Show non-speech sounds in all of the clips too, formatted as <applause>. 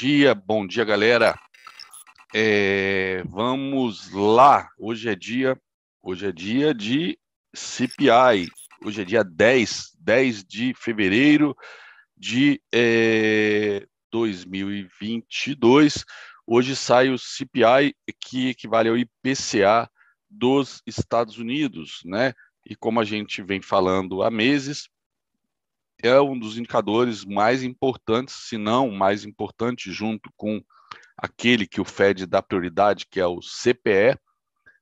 dia, bom dia, galera. É, vamos lá. Hoje é dia, hoje é dia de CPI. Hoje é dia 10, 10 de fevereiro de é, 2022. Hoje sai o CPI, que equivale ao IPCA dos Estados Unidos, né? E como a gente vem falando há meses, é um dos indicadores mais importantes, se não mais importante, junto com aquele que o Fed dá prioridade, que é o CPE,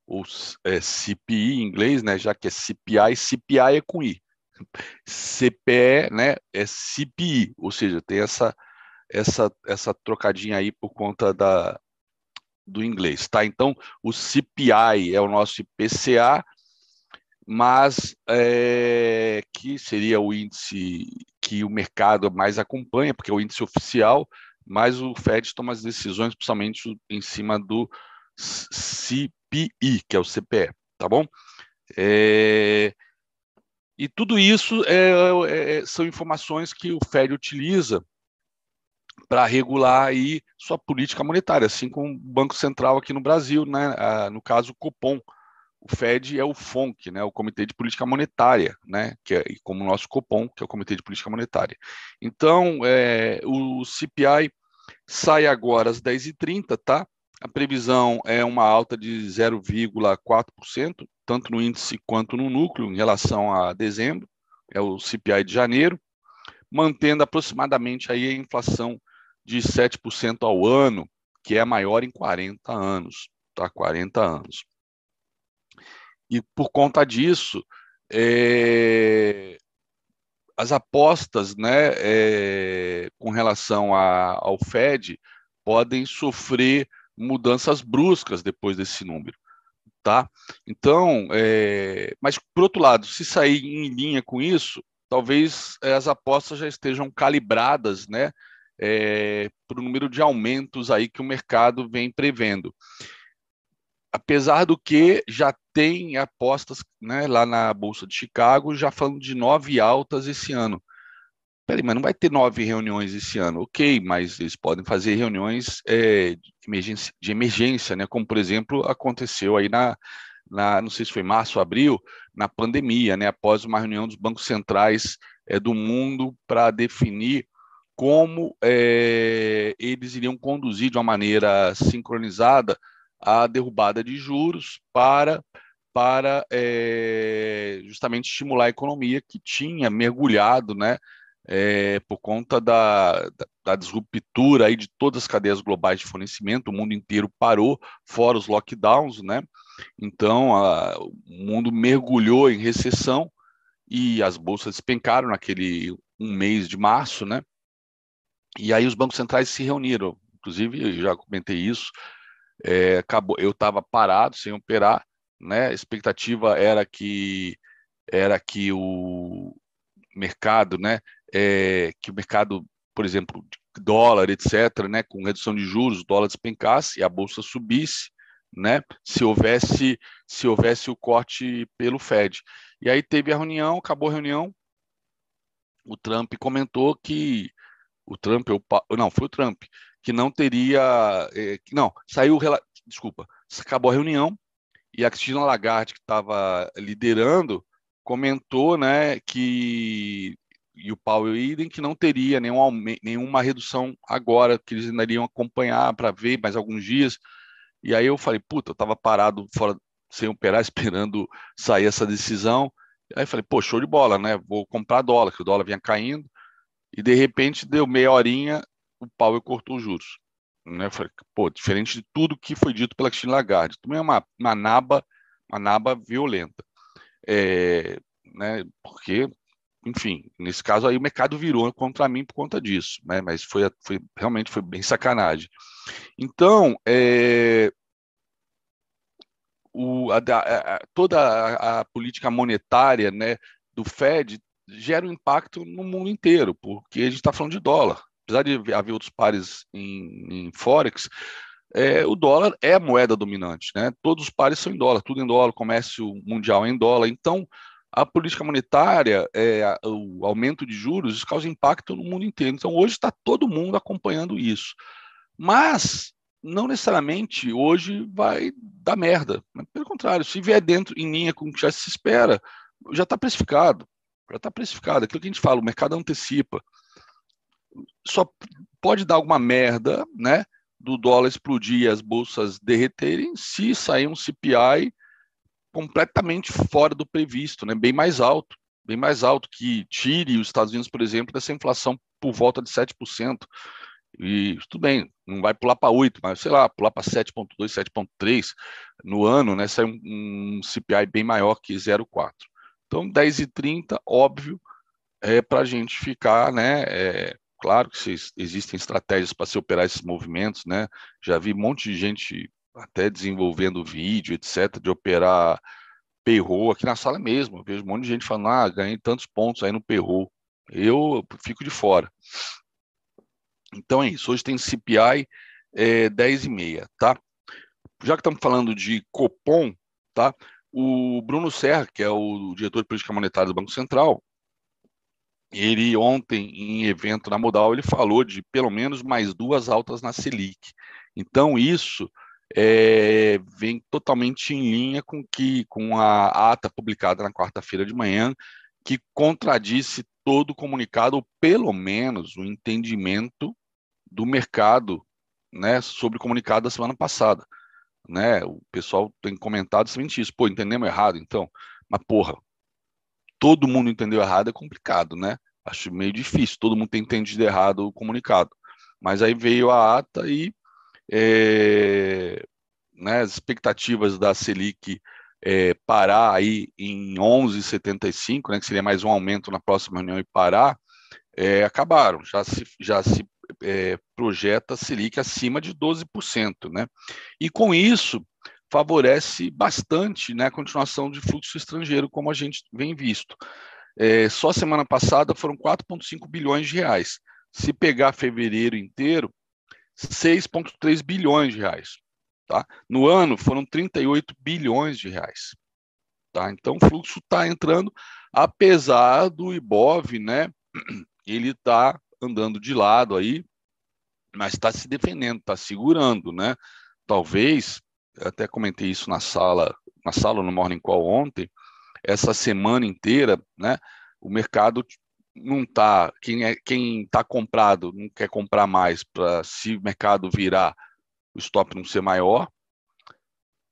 ou é, CPI em inglês, né, já que é CPI, CPI é com I. CPE né, é CPI, ou seja, tem essa, essa, essa trocadinha aí por conta da, do inglês. Tá? Então, o CPI é o nosso IPCA, mas é, que seria o índice que o mercado mais acompanha, porque é o índice oficial, mas o Fed toma as decisões, principalmente em cima do CPI, que é o CPE, tá bom? É, e tudo isso é, é, são informações que o Fed utiliza para regular aí sua política monetária, assim como o Banco Central aqui no Brasil, né? Ah, no caso o Copom, o Fed é o FONC, né, o Comitê de Política Monetária, né, que é como o nosso Copom, que é o Comitê de Política Monetária. Então, é, o CPI sai agora às 10h30, tá? A previsão é uma alta de 0,4%, tanto no índice quanto no núcleo, em relação a dezembro, é o CPI de janeiro, mantendo aproximadamente aí a inflação de 7% ao ano, que é a maior em 40 anos, tá? 40 anos. E por conta disso, é, as apostas né, é, com relação a, ao Fed podem sofrer mudanças bruscas depois desse número. Tá? Então, é, mas por outro lado, se sair em linha com isso, talvez é, as apostas já estejam calibradas né, é, para o número de aumentos aí que o mercado vem prevendo apesar do que já tem apostas né, lá na Bolsa de Chicago, já falando de nove altas esse ano. Peraí, mas não vai ter nove reuniões esse ano. Ok, mas eles podem fazer reuniões é, de, emergência, de emergência, né? Como, por exemplo, aconteceu aí na, na não sei se foi março, abril, na pandemia, né? Após uma reunião dos bancos centrais é, do mundo para definir como é, eles iriam conduzir de uma maneira sincronizada a derrubada de juros para, para é, justamente estimular a economia que tinha mergulhado, né, é, por conta da, da, da, disruptura aí de todas as cadeias globais de fornecimento, o mundo inteiro parou, fora os lockdowns, né? Então, a, o mundo mergulhou em recessão e as bolsas despencaram naquele um mês de março, né? E aí os bancos centrais se reuniram, inclusive eu já comentei isso, é, acabou, eu estava parado sem operar, né? A expectativa era que era que o mercado, né? É, que o mercado, por exemplo, dólar, etc., né? Com redução de juros, o dólar despencasse e a bolsa subisse, né? Se houvesse se houvesse o corte pelo Fed. E aí teve a reunião, acabou a reunião. O Trump comentou que o Trump, não, foi o Trump, que não teria. É, não, saiu. Desculpa, acabou a reunião e a Cristina Lagarde, que estava liderando, comentou né, que. E o Powell idem que não teria nenhum, nenhuma redução agora, que eles ainda iriam acompanhar para ver mais alguns dias. E aí eu falei, puta, eu estava parado fora, sem operar, <laughs> esperando sair essa decisão. Aí falei, pô, show de bola, né? Vou comprar dólar, que o dólar vinha caindo. E de repente deu meia horinha, o Powell cortou os juros. Né? Falei, pô, diferente de tudo que foi dito pela Christine Lagarde. Também é uma, uma naba, uma naba violenta. É, né? Porque, enfim, nesse caso aí o mercado virou contra mim por conta disso, né? Mas foi, foi realmente foi bem sacanagem. Então, é, o, a, a, toda a, a, política monetária né, do Fed gera um impacto no mundo inteiro, porque a gente está falando de dólar apesar de haver outros pares em, em Forex, é, o dólar é a moeda dominante, né? Todos os pares são em dólar, tudo em dólar, comércio mundial é em dólar. Então, a política monetária, é, o aumento de juros, causa impacto no mundo inteiro. Então, hoje está todo mundo acompanhando isso. Mas não necessariamente hoje vai dar merda. Pelo contrário, se vier dentro em linha com o que já se espera, já está precificado. Já está precificado. Aquilo que a gente fala, o mercado antecipa. Só pode dar alguma merda, né? Do dólar explodir e as bolsas derreterem se sair um CPI completamente fora do previsto, né? Bem mais alto, bem mais alto que tire os Estados Unidos, por exemplo, dessa inflação por volta de 7%. E tudo bem, não vai pular para 8, mas sei lá, pular para 7,2, 7,3 no ano, né? Sai um, um CPI bem maior que 0,4. Então, 10,30, óbvio, é para a gente ficar, né? É, claro que existem estratégias para se operar esses movimentos, né? Já vi um monte de gente até desenvolvendo vídeo, etc., de operar payroll aqui na sala mesmo. Eu vejo um monte de gente falando, ah, ganhei tantos pontos aí no payroll. Eu fico de fora. Então é isso. Hoje tem CPI é, 10,5, tá? Já que estamos falando de Copom, tá? O Bruno Serra, que é o diretor de política monetária do Banco Central, ele ontem, em evento na Modal, ele falou de pelo menos mais duas altas na Selic. Então, isso é, vem totalmente em linha com que com a ata publicada na quarta-feira de manhã, que contradisse todo o comunicado, ou pelo menos o entendimento do mercado né, sobre o comunicado da semana passada. Né? O pessoal tem comentado somente isso. Pô, entendemos errado, então. Mas, porra, todo mundo entendeu errado é complicado, né? Acho meio difícil, todo mundo tem entendido errado o comunicado. Mas aí veio a ata e é, né, as expectativas da Selic é, parar aí em 11,75, né, que seria mais um aumento na próxima reunião e parar, é, acabaram. Já se, já se é, projeta Selic acima de 12%. Né? E com isso, favorece bastante né, a continuação de fluxo estrangeiro, como a gente vem visto. É, só semana passada foram 4,5 bilhões de reais. Se pegar fevereiro inteiro, 6,3 bilhões de reais. Tá? No ano foram 38 bilhões de reais. Tá? Então o fluxo está entrando, apesar do IBOV, né? <clears throat> Ele está andando de lado aí, mas está se defendendo, está segurando, né? Talvez, até comentei isso na sala, na sala no Morning Call ontem, essa semana inteira, né? O mercado não está, quem é quem está comprado não quer comprar mais para se o mercado virar o stop não ser maior.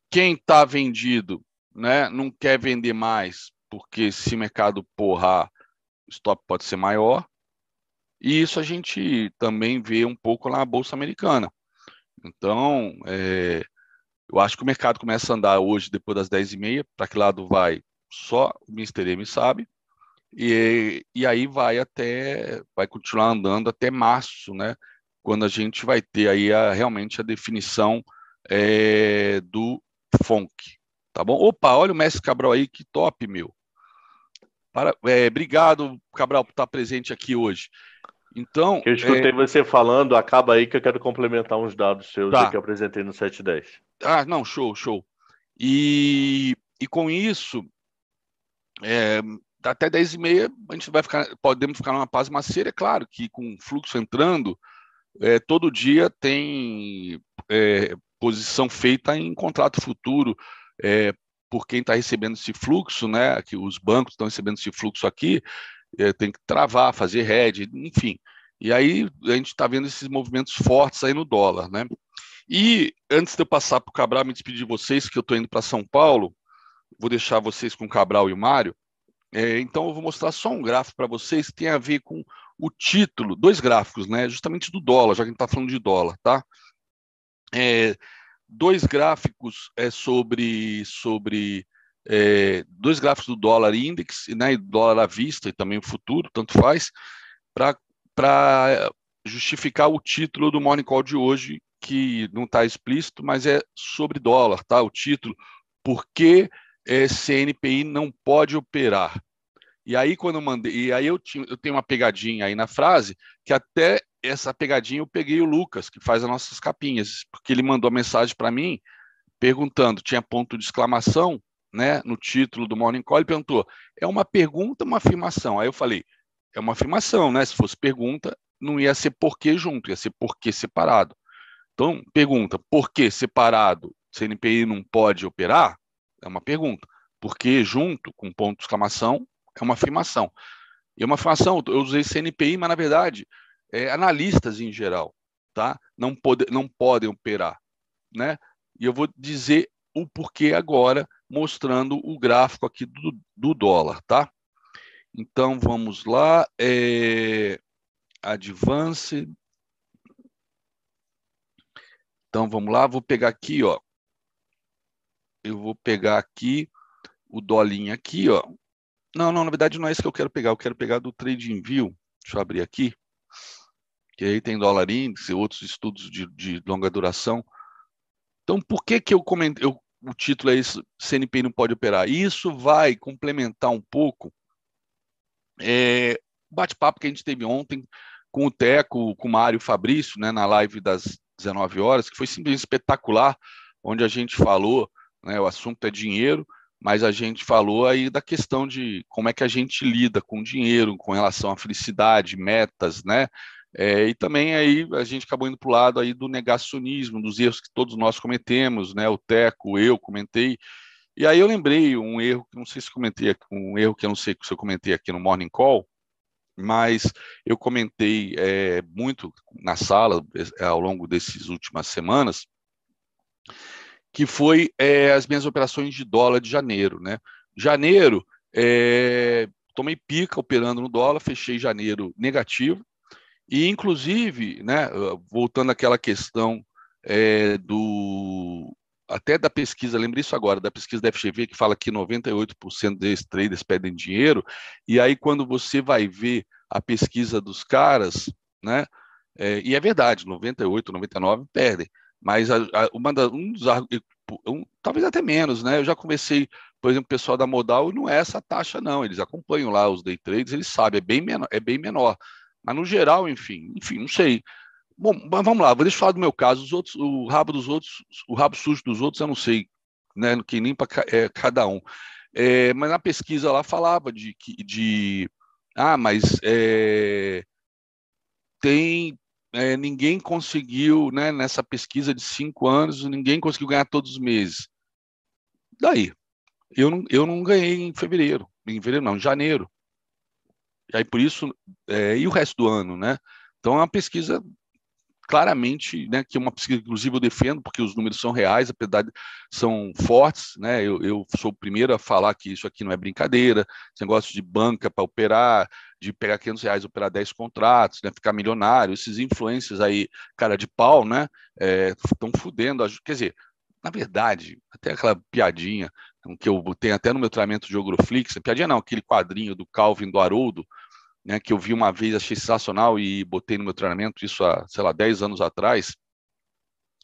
Quem está vendido, né, não quer vender mais porque se o mercado porrar, o stop pode ser maior. E isso a gente também vê um pouco na bolsa americana. Então, é, eu acho que o mercado começa a andar hoje depois das 10h30. Para que lado vai? Só o Mr. M sabe. E, e aí vai até, vai continuar andando até março, né? Quando a gente vai ter aí a, realmente a definição é, do FONC, tá bom? Opa, olha o Mestre Cabral aí, que top, meu. Para, é, obrigado, Cabral, por estar presente aqui hoje. Então. Eu escutei é... você falando, acaba aí que eu quero complementar uns dados seus tá. que eu apresentei no 710. Ah, não, show, show. E, e com isso, é, até 10 e meia a gente vai ficar, podemos ficar numa paz maceira, é claro que com fluxo entrando, é, todo dia tem é, posição feita em contrato futuro é, por quem está recebendo esse fluxo, né? Que os bancos estão recebendo esse fluxo aqui, tem que travar, fazer hedge, enfim. E aí a gente está vendo esses movimentos fortes aí no dólar, né? E antes de eu passar para o Cabral, me despedir de vocês, que eu estou indo para São Paulo, vou deixar vocês com o Cabral e o Mário. É, então eu vou mostrar só um gráfico para vocês que tem a ver com o título, dois gráficos, né? Justamente do dólar, já que a gente está falando de dólar, tá? É, dois gráficos é, sobre, sobre é, dois gráficos do dólar index, né, e dólar à vista e também o futuro, tanto faz, para justificar o título do Morning Call de hoje, que não está explícito, mas é sobre dólar, tá? O título, por que é, CNPI não pode operar? E aí, quando eu mandei, e aí eu, tinha, eu tenho uma pegadinha aí na frase, que até essa pegadinha eu peguei o Lucas, que faz as nossas capinhas, porque ele mandou a mensagem para mim perguntando, tinha ponto de exclamação, né, no título do Morning Call, ele perguntou: é uma pergunta uma afirmação? Aí eu falei: é uma afirmação, né? Se fosse pergunta, não ia ser porquê junto, ia ser porquê separado. Então, pergunta, por que separado CNPI não pode operar? É uma pergunta. Porque junto com ponto de exclamação é uma afirmação. E uma afirmação, eu usei CNPI, mas na verdade, é, analistas em geral, tá? Não, pode, não podem operar, né? E eu vou dizer o porquê agora, mostrando o gráfico aqui do, do dólar, tá? Então, vamos lá. É, advance. Então, vamos lá. Vou pegar aqui, ó. Eu vou pegar aqui o dolinho aqui, ó. Não, não, na verdade não é isso que eu quero pegar. Eu quero pegar do Trading View. Deixa eu abrir aqui. Que aí tem dólar índice, outros estudos de, de longa duração. Então, por que que eu comentei, eu, o título é isso, CNP não pode operar? Isso vai complementar um pouco é, bate-papo que a gente teve ontem com o Teco, com o Mário Fabrício, né, na live das 19 horas, que foi simplesmente espetacular, onde a gente falou, né, o assunto é dinheiro, mas a gente falou aí da questão de como é que a gente lida com dinheiro, com relação à felicidade, metas, né? É, e também aí a gente acabou indo para o lado aí do negacionismo, dos erros que todos nós cometemos, né? O Teco, eu comentei. E aí eu lembrei um erro que não sei se comentei, um erro que eu não sei se eu comentei aqui no Morning Call, mas eu comentei é, muito na sala é, ao longo dessas últimas semanas, que foi é, as minhas operações de dólar de janeiro, né? Janeiro, é, tomei pica operando no dólar, fechei janeiro negativo, e inclusive, né, voltando àquela questão é, do até da pesquisa, lembrei isso agora, da pesquisa da FGV, que fala que 98% desses traders pedem dinheiro, e aí quando você vai ver a pesquisa dos caras, né, é, e é verdade, 98, 99 perdem, mas a, a, uma da, um dos um, talvez até menos, né? Eu já comecei, por exemplo, o pessoal da Modal não é essa taxa não, eles acompanham lá os day trades, eles sabem, é bem menor, é bem menor. Mas no geral, enfim, enfim, não sei. Bom, mas vamos lá, vou deixar eu falar do meu caso, os outros, o rabo dos outros, o rabo sujo dos outros, eu não sei, né? Que nem para é, cada um. É, mas na pesquisa lá falava de de ah, mas é, tem é, ninguém conseguiu, né, nessa pesquisa de cinco anos, ninguém conseguiu ganhar todos os meses. Daí, eu não, eu não ganhei em fevereiro, em fevereiro não, em janeiro. E aí por isso, é, e o resto do ano, né? Então é uma pesquisa claramente, né, que é uma pesquisa, inclusive, eu defendo, porque os números são reais, apesar de são fortes, né, eu, eu, sou o primeiro a falar que isso aqui não é brincadeira, esse negócio de banca para operar, de pegar 500 reais operar 10 contratos, né, ficar milionário, esses influências aí, cara de pau, né, estão é, fudendo, quer dizer, na verdade, até aquela piadinha que eu tenho até no meu treinamento de Ogroflix, piadinha não, aquele quadrinho do Calvin do Haroldo, né, que eu vi uma vez, achei sensacional e botei no meu treinamento, isso há, sei lá, 10 anos atrás,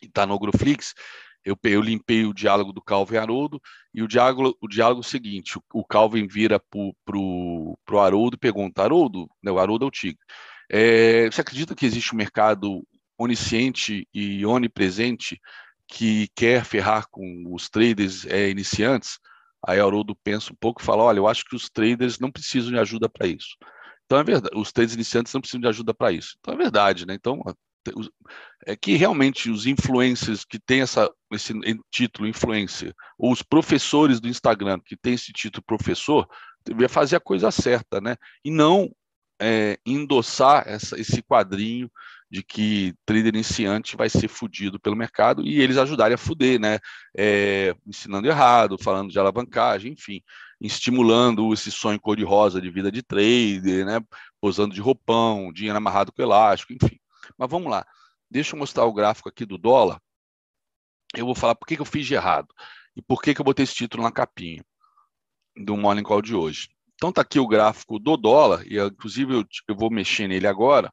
e está no Groflix, eu, eu, limpei o diálogo do Calvin Haroldo, e o diálogo, o diálogo é seguinte, o, o Calvin vira para o Haroldo e pergunta, Haroldo, né, o Haroldo é o tigre, é, você acredita que existe um mercado onisciente e onipresente que quer ferrar com os traders é, iniciantes? Aí Haroldo pensa um pouco e fala, olha, eu acho que os traders não precisam de ajuda para isso. Então é verdade, os três iniciantes não precisam de ajuda para isso. Então é verdade, né? Então é que realmente os influencers que têm essa, esse título influencer, ou os professores do Instagram que têm esse título professor, deveria fazer a coisa certa, né? E não é, endossar essa, esse quadrinho de que trader iniciante vai ser fudido pelo mercado e eles ajudarem a fuder, né? É, ensinando errado, falando de alavancagem, enfim estimulando esse sonho cor-de-rosa de vida de trader, né? posando de roupão, dinheiro amarrado com elástico, enfim. Mas vamos lá. Deixa eu mostrar o gráfico aqui do dólar. Eu vou falar por que, que eu fiz de errado e por que, que eu botei esse título na capinha do Morning Call de hoje. Então tá aqui o gráfico do dólar, e inclusive eu, eu vou mexer nele agora,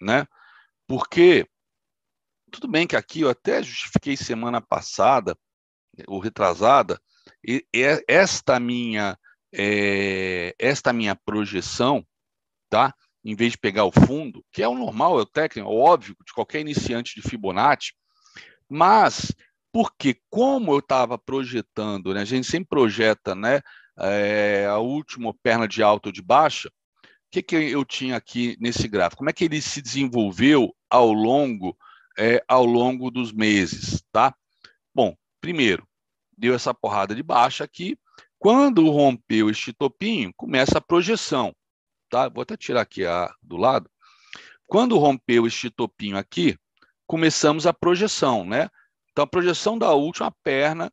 né? Porque tudo bem que aqui eu até justifiquei semana passada, ou retrasada, e, esta minha é, esta minha projeção, tá? Em vez de pegar o fundo, que é o normal, é o técnico, é o óbvio de qualquer iniciante de Fibonacci, mas porque como eu estava projetando, né? A gente sempre projeta, né? É, a última perna de alta ou de baixa. Que, que eu tinha aqui nesse gráfico? Como é que ele se desenvolveu ao longo é, ao longo dos meses, tá? Bom, primeiro, deu essa porrada de baixa aqui. Quando rompeu este topinho, começa a projeção, tá? Vou até tirar aqui a, do lado. Quando rompeu este topinho aqui, começamos a projeção, né? Então, a projeção da última perna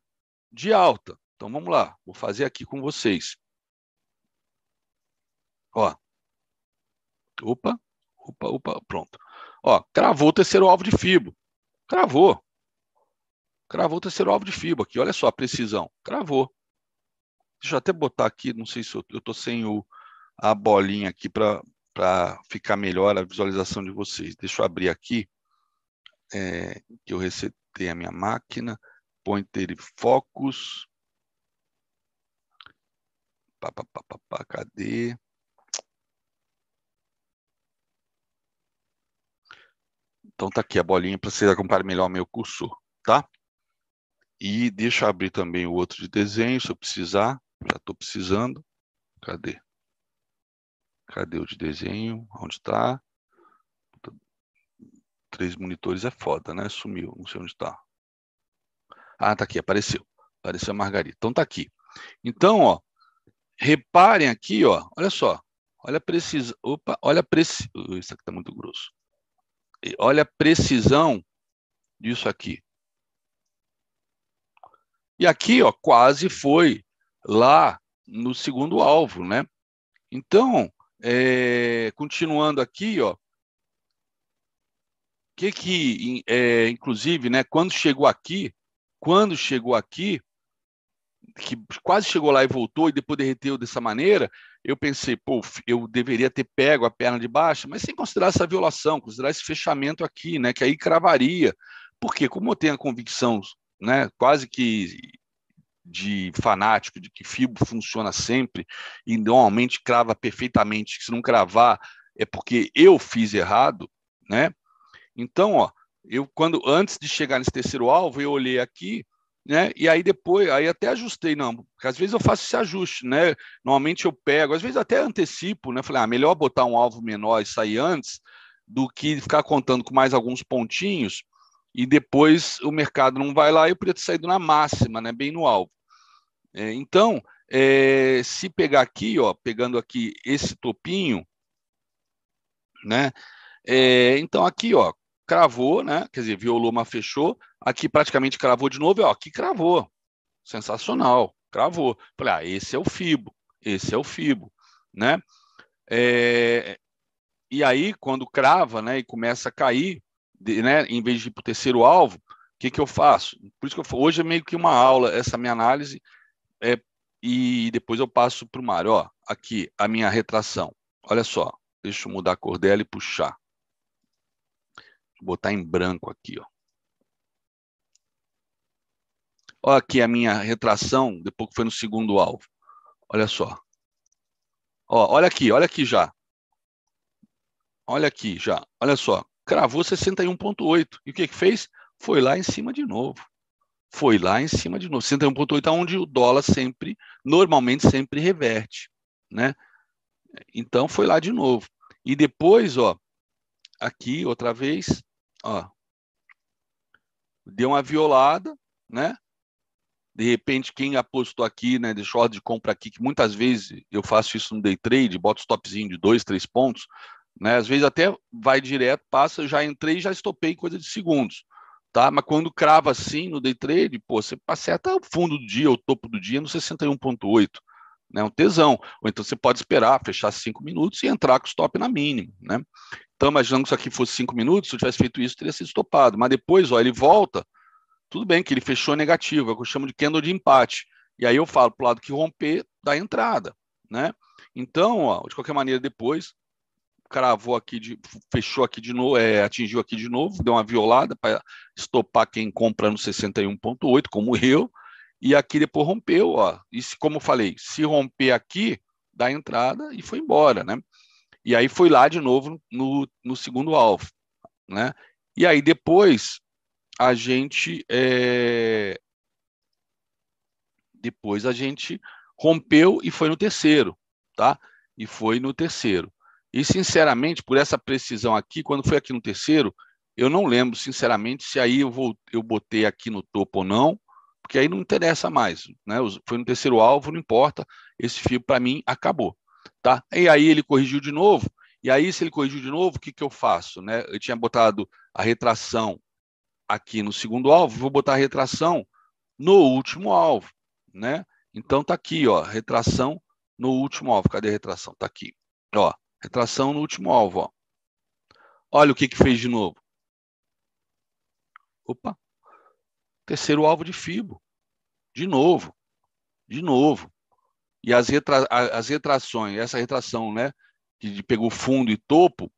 de alta. Então, vamos lá. Vou fazer aqui com vocês. Ó. Opa, opa, opa, pronto. Ó, cravou o terceiro alvo de FIBO. Cravou. Cravou o terceiro alvo de FIBO aqui. Olha só a precisão. Cravou. Deixa eu até botar aqui, não sei se eu estou sem o, a bolinha aqui para ficar melhor a visualização de vocês. Deixa eu abrir aqui, é, que eu resetei a minha máquina. Pointer e focus. Pá, pá, pá, pá, pá, cadê? Então tá aqui a bolinha para vocês acompanharem melhor o meu cursor, tá? E deixa eu abrir também o outro de desenho, se eu precisar. Já estou precisando. Cadê? Cadê o de desenho? Onde está? Três monitores é foda, né? Sumiu, não sei onde está. Ah, tá aqui, apareceu. Apareceu a Margarida. Então tá aqui. Então, ó, reparem aqui, ó, olha só. Olha a precisão. Opa, olha a precisão. Isso aqui tá muito grosso. Olha a precisão disso aqui. E aqui, ó, quase foi lá no segundo alvo, né? Então, é, continuando aqui, ó, que que, é, inclusive, né, quando chegou aqui, quando chegou aqui, que quase chegou lá e voltou e depois derreteu dessa maneira, eu pensei, pô, eu deveria ter pego a perna de baixo, mas sem considerar essa violação, considerar esse fechamento aqui, né, que aí cravaria. Porque como eu tenho a convicção, né, quase que de fanático de que FIBO funciona sempre e normalmente crava perfeitamente, que se não cravar é porque eu fiz errado, né? Então, ó, eu quando antes de chegar nesse terceiro alvo, eu olhei aqui né? E aí depois, aí até ajustei, não, porque às vezes eu faço esse ajuste, né? Normalmente eu pego, às vezes até antecipo, né? Falei, ah, melhor botar um alvo menor e sair antes do que ficar contando com mais alguns pontinhos e depois o mercado não vai lá e eu podia ter saído na máxima, né? Bem no alvo. É, então, é, se pegar aqui, ó, pegando aqui esse topinho, né? É, então aqui, ó, cravou, né? Quer dizer, violou, mas fechou. Aqui praticamente cravou de novo. Ó, aqui cravou. Sensacional. Cravou. Falei, ah, esse é o FIBO. Esse é o FIBO, né? É... E aí, quando crava, né, e começa a cair, né, em vez de ir para o terceiro alvo, o que, que eu faço? Por isso que eu, hoje é meio que uma aula, essa minha análise, é, e depois eu passo para o Mário. Ó, aqui, a minha retração. Olha só, deixa eu mudar a cor dela e puxar. Vou botar em branco aqui, ó. Olha aqui a minha retração, depois que foi no segundo alvo. Olha só. Ó, olha aqui, olha aqui já. Olha aqui já. Olha só. Cravou 61,8. E o que, que fez? Foi lá em cima de novo. Foi lá em cima de novo. 61,8 é onde o dólar sempre, normalmente sempre reverte. Né? Então foi lá de novo. E depois, ó, aqui outra vez, Ó. Deu uma violada, né? De repente, quem apostou aqui, né, deixou ordem de compra aqui, que muitas vezes eu faço isso no day trade, boto stopzinho de dois, três pontos, né? Às vezes até vai direto, passa, já entrei já estopei coisa de segundos, tá? Mas quando crava assim no day trade, pô, você acerta o fundo do dia, o topo do dia no 61.8, né? Um tesão. Ou então você pode esperar, fechar cinco minutos e entrar com o stop na mínima, né? Então, imaginando que isso aqui fosse cinco minutos, se eu tivesse feito isso, teria sido estopado. Mas depois, ó, ele volta, tudo bem que ele fechou negativo, é o que eu chamo de candle de empate. E aí eu falo para o lado que romper da entrada, né? Então, ó, de qualquer maneira, depois cravou aqui, de, fechou aqui de novo, é, atingiu aqui de novo, deu uma violada para estopar quem compra no 61.8, como eu, e aqui depois rompeu, ó. E se, como eu falei, se romper aqui, dá entrada e foi embora, né? E aí foi lá de novo no, no segundo alvo, né? E aí depois a gente é... depois a gente rompeu e foi no terceiro, tá? E foi no terceiro. E sinceramente, por essa precisão aqui, quando foi aqui no terceiro, Eu não lembro, sinceramente, se aí eu, vou, eu botei aqui no topo ou não, porque aí não interessa mais. Né? Foi no terceiro alvo, não importa. Esse fio, para mim, acabou. Tá? E aí ele corrigiu de novo. E aí, se ele corrigiu de novo, o que, que eu faço? Né? Eu tinha botado a retração aqui no segundo alvo, vou botar a retração no último alvo. Né? Então, tá aqui, ó, retração no último alvo. Cadê a retração? Tá aqui. Ó, retração no último alvo. Ó. Olha o que, que fez de novo. Opa! Terceiro alvo de FIBO. De novo. De novo. E as, retra, as retrações, essa retração, né? Que pegou fundo e topo,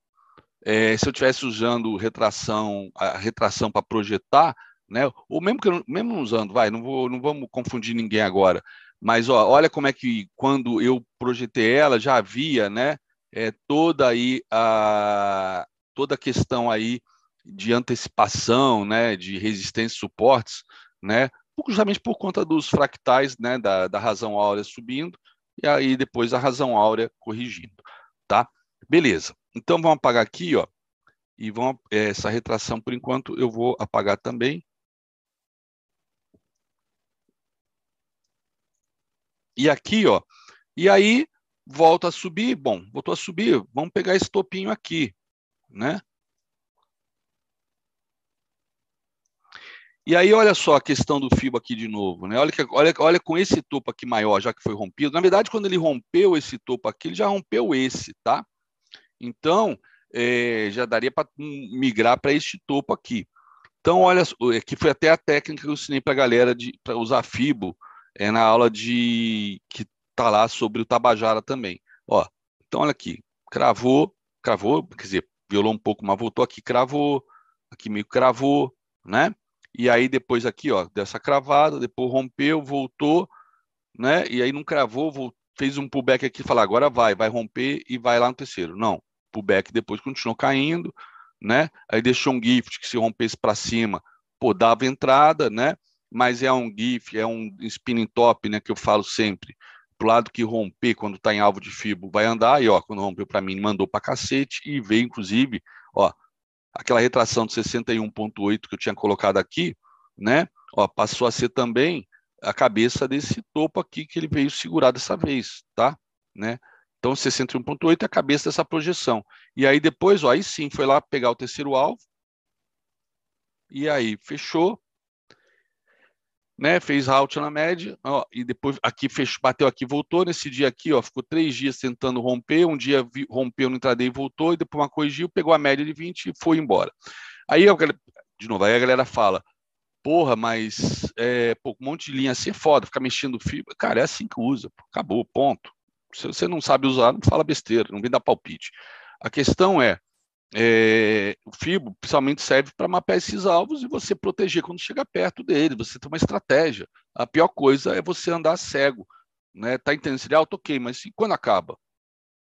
é, se eu estivesse usando retração, a retração para projetar, né? Ou mesmo que eu, mesmo usando, vai, não vou, não vamos confundir ninguém agora. Mas ó, olha como é que quando eu projetei ela já havia, né? É, toda aí a toda a questão aí de antecipação, né, de resistência e suportes, né, justamente por conta dos fractais, né, da, da razão áurea subindo e aí depois a razão áurea corrigindo, tá? Beleza. Então vamos apagar aqui, ó, e vamos é, essa retração por enquanto eu vou apagar também. E aqui, ó, e aí volta a subir, bom, voltou a subir, vamos pegar esse topinho aqui, né? E aí, olha só a questão do FIBO aqui de novo, né? Olha, que, olha, olha com esse topo aqui maior, já que foi rompido. Na verdade, quando ele rompeu esse topo aqui, ele já rompeu esse, tá? Então, é, já daria para migrar para este topo aqui. Então, olha, aqui foi até a técnica que eu ensinei para a galera para usar FIBO é, na aula de que tá lá sobre o Tabajara também. Ó, então, olha aqui, cravou, cravou, quer dizer, violou um pouco, mas voltou aqui, cravou, aqui meio cravou, né? E aí depois aqui, ó, dessa cravada, depois rompeu, voltou, né? E aí não cravou, voltou, fez um pullback aqui, falar agora vai, vai romper e vai lá no terceiro. Não, pullback depois continuou caindo, né? Aí deixou um gift que se rompesse para cima, pô, dava entrada, né? Mas é um gift, é um spinning top, né? Que eu falo sempre. Pro lado que romper quando está em alvo de fibo vai andar, e ó, quando rompeu para mim, mandou para cacete e veio inclusive, ó, aquela retração de 61,8 que eu tinha colocado aqui, né? Ó, passou a ser também a cabeça desse topo aqui que ele veio segurar dessa vez, tá? Né? Então, 61,8 é a cabeça dessa projeção. E aí depois, ó, aí sim, foi lá pegar o terceiro alvo. E aí, fechou né? Fez halt na média, ó, e depois aqui fechou, bateu aqui, voltou. Nesse dia aqui, ó, ficou três dias tentando romper. Um dia vi, rompeu no intraday e voltou, e depois uma corrigiu, pegou a média de 20 e foi embora. Aí, de novo, aí a galera fala: porra, mas é, pô, um monte de linha assim é foda, ficar mexendo fibra. Cara, é assim que usa, pô, acabou, ponto. Se você não sabe usar, não fala besteira, não vem dar palpite. A questão é, é, o FIBO principalmente serve para mapear esses alvos e você proteger quando chega perto dele, você tem uma estratégia. A pior coisa é você andar cego. Né? Tá entendendo? Seria alto, ok, mas e quando acaba?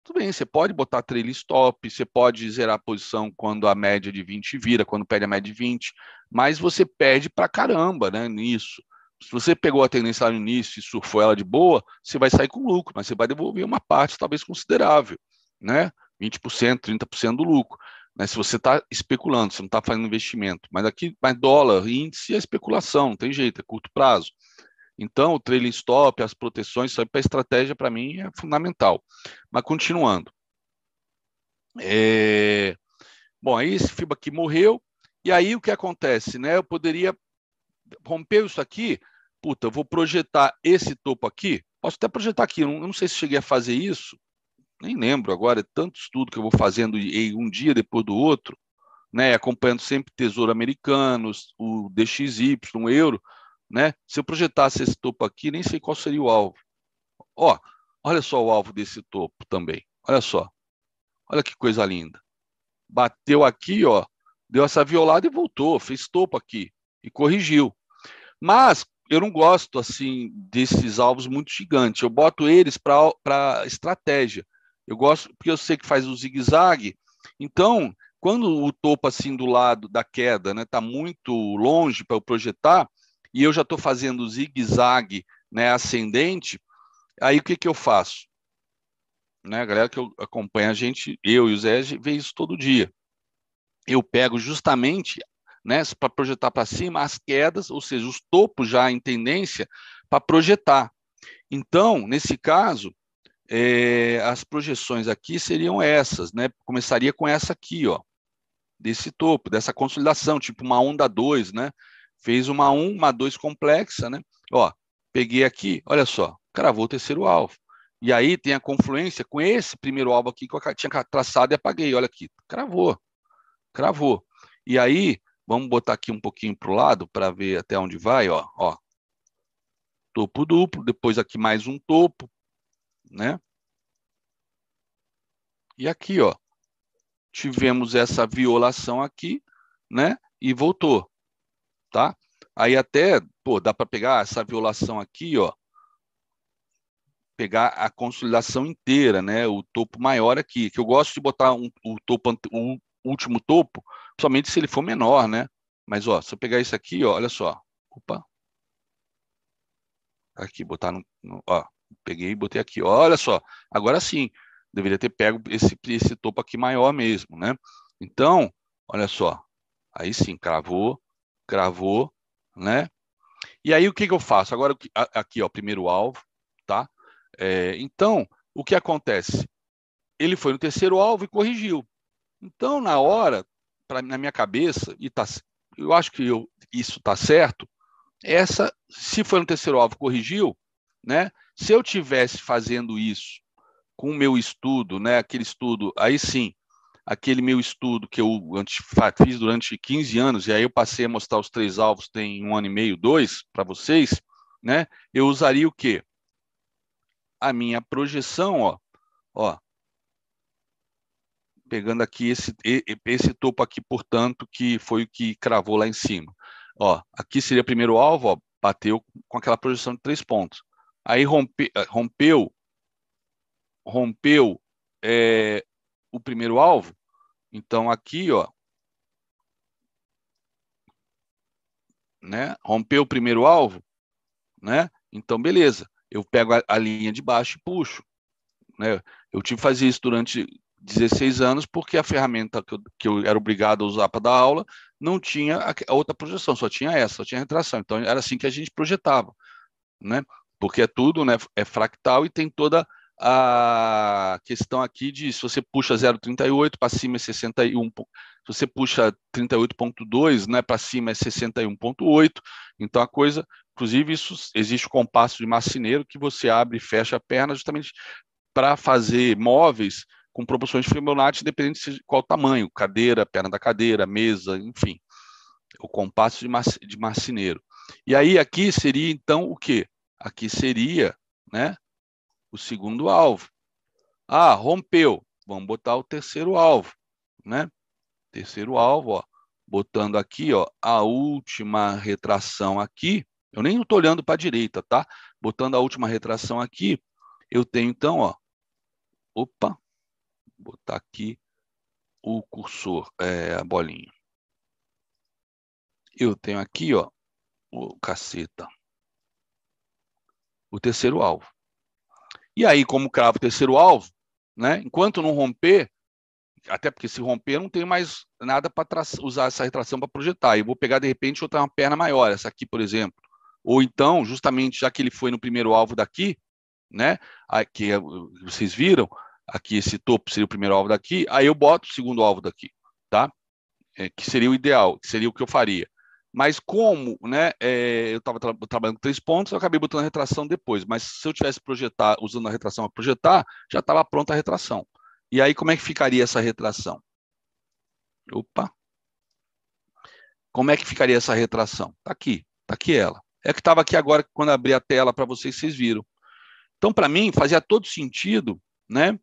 Tudo bem, você pode botar trailing stop, você pode zerar a posição quando a média de 20 vira, quando perde a média de 20, mas você perde para caramba né, nisso. Se você pegou a tendência lá no início e surfou ela de boa, você vai sair com lucro, mas você vai devolver uma parte talvez considerável, né? 20%, 30% do lucro. Né? Se você está especulando, você não está fazendo investimento. Mas aqui, mais dólar, índice é especulação, não tem jeito, é curto prazo. Então, o trailing stop, as proteções, isso aí para estratégia, para mim, é fundamental. Mas continuando. É... Bom, aí esse FIBA aqui morreu, e aí o que acontece? Né? Eu poderia romper isso aqui, puta, eu vou projetar esse topo aqui, posso até projetar aqui, eu não sei se cheguei a fazer isso, nem lembro agora, é tanto estudo que eu vou fazendo em um dia depois do outro, né, acompanhando sempre Tesouro Americano, o DXY, o euro, né? Se eu projetasse esse topo aqui, nem sei qual seria o alvo. Ó, olha só o alvo desse topo também. Olha só. Olha que coisa linda. Bateu aqui, ó, deu essa violada e voltou, fez topo aqui e corrigiu. Mas eu não gosto assim desses alvos muito gigantes. Eu boto eles para estratégia. Eu gosto porque eu sei que faz o zigue-zague. Então, quando o topo assim do lado da queda está né, tá muito longe para eu projetar, e eu já estou fazendo zigue-zague né, ascendente, aí o que, que eu faço? Né, a galera que acompanha a gente, eu e o Zé, vê isso todo dia. eu pego justamente né, para projetar para cima as quedas, ou seja, os topos já em tendência para projetar. Então, nesse caso, é, as projeções aqui seriam essas, né? Começaria com essa aqui, ó, desse topo, dessa consolidação, tipo uma onda 2, né? Fez uma 1, uma 2 complexa, né? Ó, peguei aqui, olha só, cravou o terceiro alvo. E aí tem a confluência com esse primeiro alvo aqui que eu tinha traçado e apaguei. Olha aqui, cravou, cravou. E aí, vamos botar aqui um pouquinho para o lado para ver até onde vai, ó, ó. Topo duplo, depois aqui mais um topo, né? E aqui, ó, tivemos essa violação aqui, né? E voltou, tá? Aí até, pô, dá para pegar essa violação aqui, ó, pegar a consolidação inteira, né? O topo maior aqui, que eu gosto de botar um, o topo, o último topo, somente se ele for menor, né? Mas ó, se eu pegar isso aqui, ó, olha só, opa, aqui botar no, no ó, peguei e botei aqui, olha só, agora sim, deveria ter pego esse esse topo aqui maior mesmo, né? Então, olha só, aí sim, cravou, cravou, né? E aí o que, que eu faço? Agora aqui, ó, primeiro alvo, tá? É, então, o que acontece? Ele foi no terceiro alvo e corrigiu. Então, na hora, pra, na minha cabeça, e tá, eu acho que eu, isso está certo, essa, se foi no terceiro alvo corrigiu, né? Se eu tivesse fazendo isso com o meu estudo, né, aquele estudo, aí sim, aquele meu estudo que eu fiz durante 15 anos, e aí eu passei a mostrar os três alvos tem um ano e meio, dois, para vocês, né? Eu usaria o quê? a minha projeção, ó, ó, pegando aqui esse, esse topo aqui, portanto, que foi o que cravou lá em cima. Ó, aqui seria o primeiro alvo, ó, bateu com aquela projeção de três pontos. Aí rompe, eh, rompeu, rompeu é, o primeiro alvo. Então aqui, ó, né? Rompeu o primeiro alvo, né? Então beleza eu pego a, a linha de baixo e puxo. Né? Eu tive que fazer isso durante 16 anos porque a ferramenta que eu, que eu era obrigado a usar para dar aula não tinha a, a, outra projeção, só tinha essa, só tinha retração. Então era assim que a gente projetava, né? Porque é tudo, né? É fractal e tem toda a questão aqui de se você puxa 0,38 para cima é 61, se você puxa 38.2, né, para cima é 61.8. Então a coisa Inclusive, isso existe o compasso de marceneiro que você abre e fecha a perna justamente para fazer móveis com proporções de Fibonacci, independente de qual tamanho, cadeira, perna da cadeira, mesa, enfim, o compasso de, mar, de marceneiro. E aí aqui seria então o quê? Aqui seria, né, o segundo alvo. Ah, rompeu. Vamos botar o terceiro alvo, né? Terceiro alvo, ó, botando aqui, ó, a última retração aqui, eu nem estou olhando para a direita, tá? Botando a última retração aqui, eu tenho então, ó, opa, botar aqui o cursor, é, a bolinha. Eu tenho aqui, ó, o caceta, o terceiro alvo. E aí, como cravo o terceiro alvo, né? Enquanto não romper, até porque se romper, não tem mais nada para usar essa retração para projetar. Eu vou pegar de repente outra uma perna maior, essa aqui, por exemplo. Ou então, justamente já que ele foi no primeiro alvo daqui, né? Aqui vocês viram, aqui esse topo seria o primeiro alvo daqui, aí eu boto o segundo alvo daqui, tá? É, que seria o ideal, que seria o que eu faria. Mas como né, é, eu estava tra trabalhando com três pontos, eu acabei botando a retração depois. Mas se eu tivesse projetar, usando a retração a projetar, já estava pronta a retração. E aí, como é que ficaria essa retração? Opa! Como é que ficaria essa retração? Está aqui, está aqui ela. É que estava aqui agora, quando abri a tela para vocês, vocês viram. Então, para mim, fazia todo sentido, né?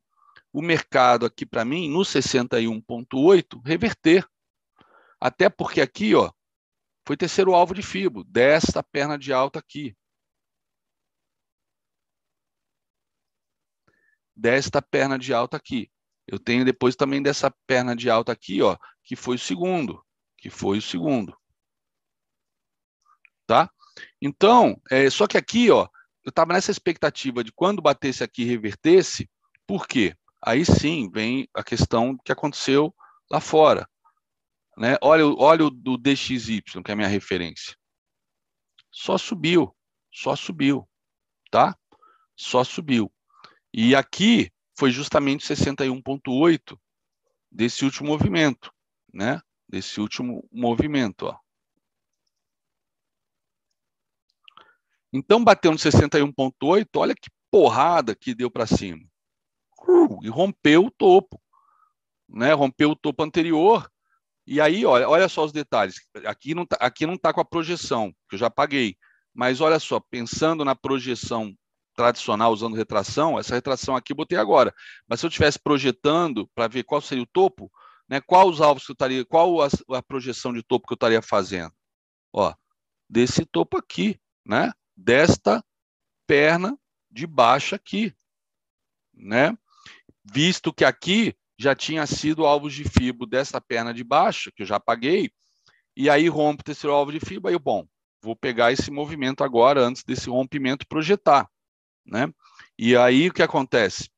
O mercado aqui, para mim, no 61,8, reverter. Até porque aqui, ó, foi terceiro alvo de FIBO, desta perna de alta aqui. Desta perna de alta aqui. Eu tenho depois também dessa perna de alta aqui, ó, que foi o segundo, que foi o segundo. Tá? Então, é, só que aqui, ó, eu estava nessa expectativa de quando batesse aqui revertesse, por quê? Aí sim vem a questão que aconteceu lá fora. Né? Olha, olha o do DXY, que é a minha referência. Só subiu, só subiu, tá? Só subiu. E aqui foi justamente 61,8 desse último movimento, né? Desse último movimento, ó. Então, bateu no 61,8, olha que porrada que deu para cima. Uh, e rompeu o topo. Né? Rompeu o topo anterior. E aí, olha, olha só os detalhes. Aqui não, tá, aqui não tá com a projeção, que eu já paguei. Mas olha só, pensando na projeção tradicional usando retração, essa retração aqui eu botei agora. Mas se eu estivesse projetando para ver qual seria o topo, né, qual os alvos que eu estaria, qual a, a, projeção de topo que eu estaria fazendo? Ó, desse topo aqui, né? Desta perna de baixo aqui, né? Visto que aqui já tinha sido alvos de fibro dessa perna de baixo, que eu já paguei, e aí rompe o terceiro alvo de fibra, aí, bom, vou pegar esse movimento agora, antes desse rompimento, projetar, né? E aí, o que acontece?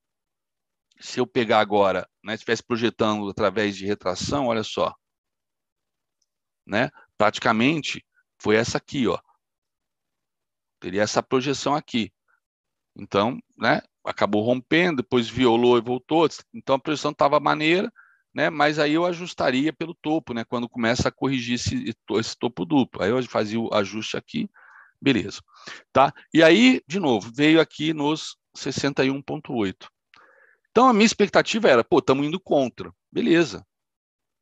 Se eu pegar agora, né, estivesse projetando através de retração, olha só, né? Praticamente foi essa aqui, ó. Teria essa projeção aqui. Então, né, acabou rompendo, depois violou e voltou. Então a projeção estava maneira, né, mas aí eu ajustaria pelo topo, né, quando começa a corrigir esse, esse topo duplo. Aí eu fazia o ajuste aqui, beleza. Tá? E aí, de novo, veio aqui nos 61,8. Então a minha expectativa era, pô, estamos indo contra, beleza.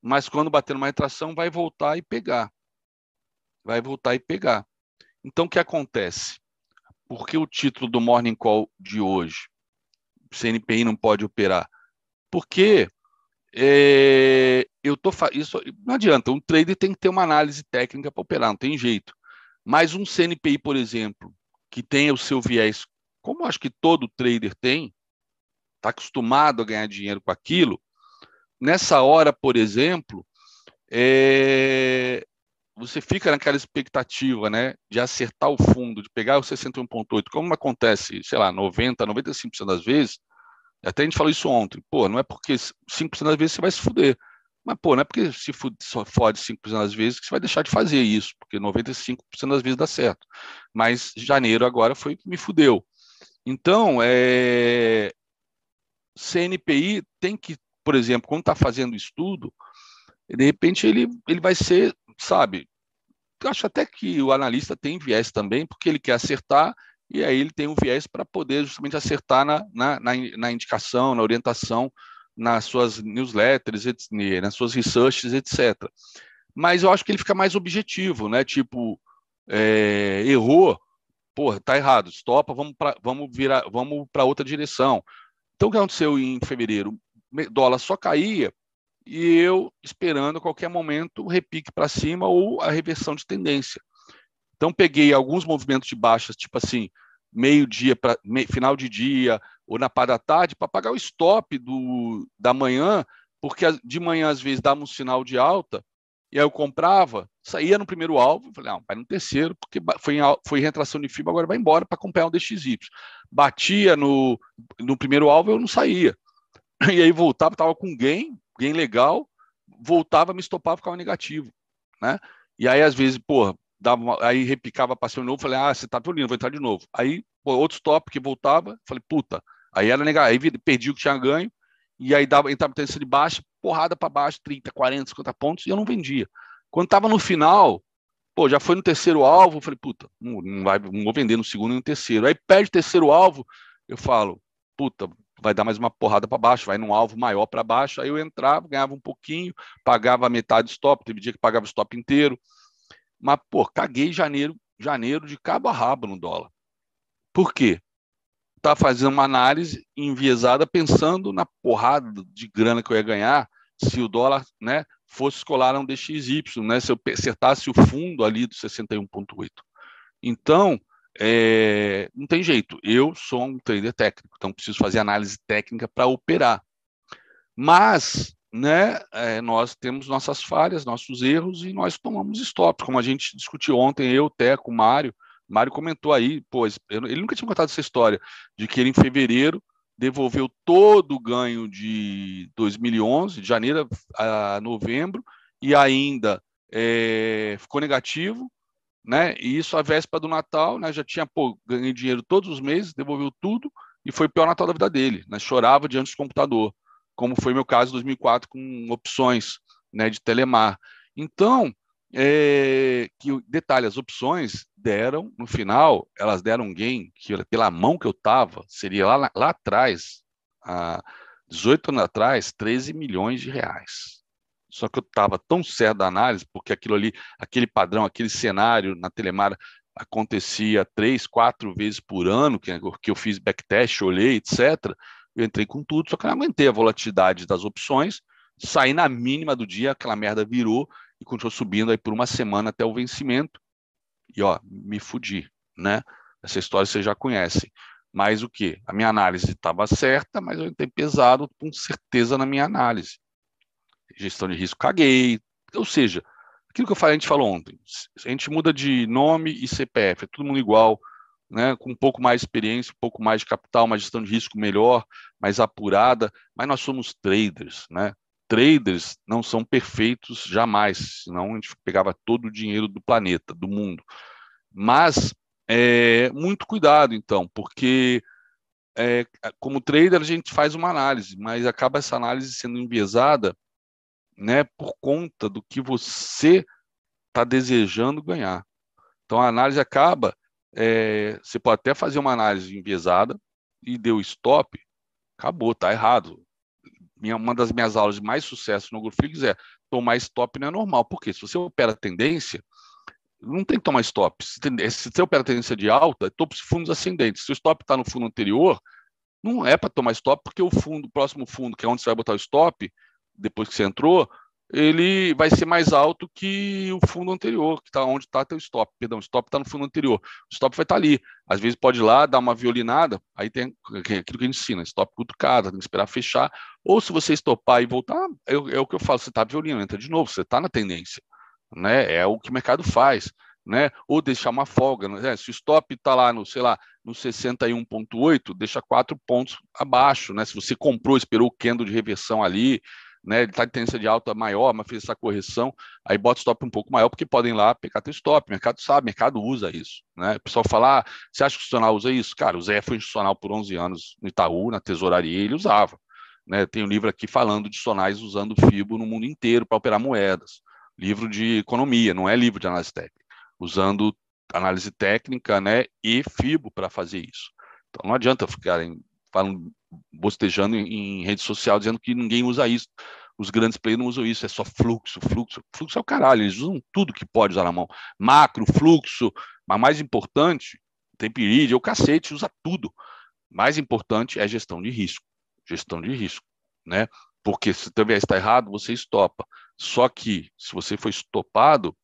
Mas quando bater uma retração, vai voltar e pegar. Vai voltar e pegar. Então o que acontece? por que o título do Morning Call de hoje? CNPI não pode operar. Porque é, eu tô isso não adianta, um trader tem que ter uma análise técnica para operar, não tem jeito. Mas um CNPI, por exemplo, que tenha o seu viés, como acho que todo trader tem, está acostumado a ganhar dinheiro com aquilo, nessa hora, por exemplo, é, você fica naquela expectativa, né, de acertar o fundo, de pegar o 61.8, como acontece, sei lá, 90, 95% das vezes, até a gente falou isso ontem, pô, não é porque 5% das vezes você vai se fuder, mas, pô, não é porque se fode 5% das vezes que você vai deixar de fazer isso, porque 95% das vezes dá certo. Mas janeiro agora foi que me fudeu. Então, é... CNPI tem que, por exemplo, quando está fazendo estudo, de repente ele, ele vai ser, sabe, acho até que o analista tem viés também, porque ele quer acertar e aí ele tem um viés para poder justamente acertar na, na, na, indicação, na orientação, nas suas newsletters, nas suas researches, etc. Mas eu acho que ele fica mais objetivo, né? Tipo, é, errou, porra, tá errado, estopa, vamos para vamos virar, vamos para outra direção. Então o que aconteceu em fevereiro? Dólar só caía e eu esperando a qualquer momento o repique para cima ou a reversão de tendência. Então peguei alguns movimentos de baixas, tipo assim, meio-dia para final de dia ou na parte da tarde para pagar o stop do da manhã, porque de manhã às vezes dava um sinal de alta e aí eu comprava, saía no primeiro alvo, falei, não, vai no terceiro, porque foi, em, foi retração de fibra, agora vai embora para acompanhar o DXY. Batia no, no primeiro alvo, eu não saía. <laughs> E aí voltava, estava com gain, gain legal, voltava, me estopava, ficava negativo, né? E aí, às vezes, pô, dava uma, aí repicava, passei de novo, falei, ah, você tá lindo, vou entrar de novo. Aí, pô, outro stop que voltava, falei, puta, aí era negativo, aí perdi o que tinha ganho, e aí dava, entrava tendência de baixa, porrada para baixo, 30, 40, 50 pontos, e eu não vendia. Quando tava no final, pô, já foi no terceiro alvo, falei, puta, não, não, vai, não vou vender no segundo e no terceiro. Aí perde o terceiro alvo, eu falo, puta, vai dar mais uma porrada para baixo, vai num alvo maior para baixo. Aí eu entrava, ganhava um pouquinho, pagava metade do stop, teve dia que pagava o stop inteiro. Mas, pô, caguei janeiro, janeiro de cabo a rabo no dólar. Por quê? Tá fazendo uma análise enviesada pensando na porrada de grana que eu ia ganhar se o dólar, né, fosse escolar um DXY, né, se eu acertasse o fundo ali do 61.8. Então, é, não tem jeito. Eu sou um trader técnico, então preciso fazer análise técnica para operar. Mas, né, é, nós temos nossas falhas, nossos erros e nós tomamos stop, como a gente discutiu ontem, eu, Teco, Mário. Mário comentou aí, pois ele nunca tinha contado essa história de que ele em fevereiro devolveu todo o ganho de 2011, de janeiro a novembro, e ainda é, ficou negativo, né? E isso a véspera do Natal, né? Já tinha, pô, ganhei dinheiro todos os meses, devolveu tudo e foi o pior Natal da vida dele, né? Chorava diante do computador, como foi meu caso em 2004 com opções, né? De Telemar. Então, é, que detalhe, as opções deram, no final, elas deram um gain que pela mão que eu tava, seria lá, lá atrás, há 18 anos atrás, 13 milhões de reais. Só que eu estava tão certo da análise, porque aquilo ali, aquele padrão, aquele cenário na Telemar acontecia três, quatro vezes por ano, que, que eu fiz backtest, olhei, etc. Eu entrei com tudo, só que eu não aguentei a volatilidade das opções, saí na mínima do dia, aquela merda virou e continuou subindo aí por uma semana até o vencimento. E ó, me fudi, né? Essa história vocês já conhecem. Mas o que? A minha análise estava certa, mas eu entrei pesado com certeza na minha análise gestão de risco, caguei. Ou seja, aquilo que eu falei, a gente falou ontem, a gente muda de nome e CPF, é todo mundo igual, né, com um pouco mais de experiência, um pouco mais de capital, uma gestão de risco melhor, mais apurada, mas nós somos traders, né? Traders não são perfeitos jamais, senão a gente pegava todo o dinheiro do planeta, do mundo. Mas é, muito cuidado, então, porque é, como trader a gente faz uma análise, mas acaba essa análise sendo enviesada né, por conta do que você está desejando ganhar. Então a análise acaba, é, você pode até fazer uma análise enviesada e deu stop, acabou, tá errado. Minha, uma das minhas aulas de mais sucesso no GoFlix é tomar stop não é normal, porque se você opera tendência, não tem que tomar stop. Se, se você opera tendência de alta, é topos e fundos ascendentes. Se o stop está no fundo anterior, não é para tomar stop, porque o fundo, o próximo fundo, que é onde você vai botar o stop, depois que você entrou, ele vai ser mais alto que o fundo anterior, que está onde está teu stop. Perdão, o stop está no fundo anterior. O stop vai estar tá ali. Às vezes pode ir lá, dar uma violinada, aí tem aquilo que a gente ensina, stop cutucada, tem que esperar fechar. Ou se você estopar e voltar, é, é o que eu falo, você está violino, entra de novo, você está na tendência. Né? É o que o mercado faz. Né? Ou deixar uma folga. Né? Se o stop está lá no, sei lá, no 61.8, deixa quatro pontos abaixo. Né? Se você comprou, esperou o candle de reversão ali, né, ele está em tendência de alta maior, mas fez essa correção, aí bota stop um pouco maior, porque podem lá pegar teu stop, o mercado sabe, o mercado usa isso, né, o pessoal fala, ah, você acha que o institucional usa isso? Cara, o Zé foi institucional por 11 anos no Itaú, na tesouraria, ele usava, né, tem um livro aqui falando de sonais usando FIBO no mundo inteiro para operar moedas, livro de economia, não é livro de análise técnica, usando análise técnica, né, e FIBO para fazer isso. Então não adianta ficarem falando bostejando em, em rede social dizendo que ninguém usa isso. Os grandes players não usam isso, é só fluxo, fluxo. Fluxo é o caralho, eles usam tudo que pode usar na mão. Macro, fluxo, mas mais importante, tem período, o cacete, usa tudo. Mais importante é gestão de risco. Gestão de risco, né? Porque se viés está errado, você estopa. Só que se você foi estopado,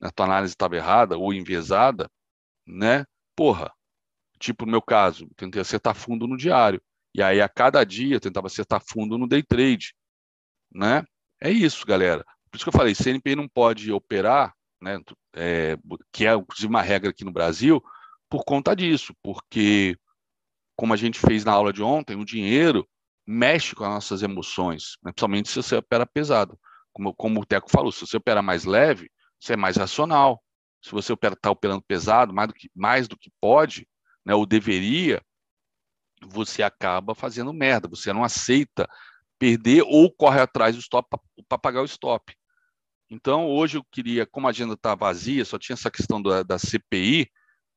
a tua análise estava errada ou enviesada, né? Porra, tipo no meu caso, tentei acertar fundo no diário. E aí, a cada dia, eu tentava acertar fundo no day trade. Né? É isso, galera. Por isso que eu falei, CNPI não pode operar, né, é, que é inclusive uma regra aqui no Brasil, por conta disso, porque, como a gente fez na aula de ontem, o dinheiro mexe com as nossas emoções, né, principalmente se você opera pesado. Como, como o Teco falou, se você opera mais leve, você é mais racional. Se você está operando pesado, mais do que, mais do que pode, né, ou deveria, você acaba fazendo merda, você não aceita perder ou corre atrás do stop para pagar o stop. Então, hoje eu queria, como a agenda está vazia, só tinha essa questão da, da CPI,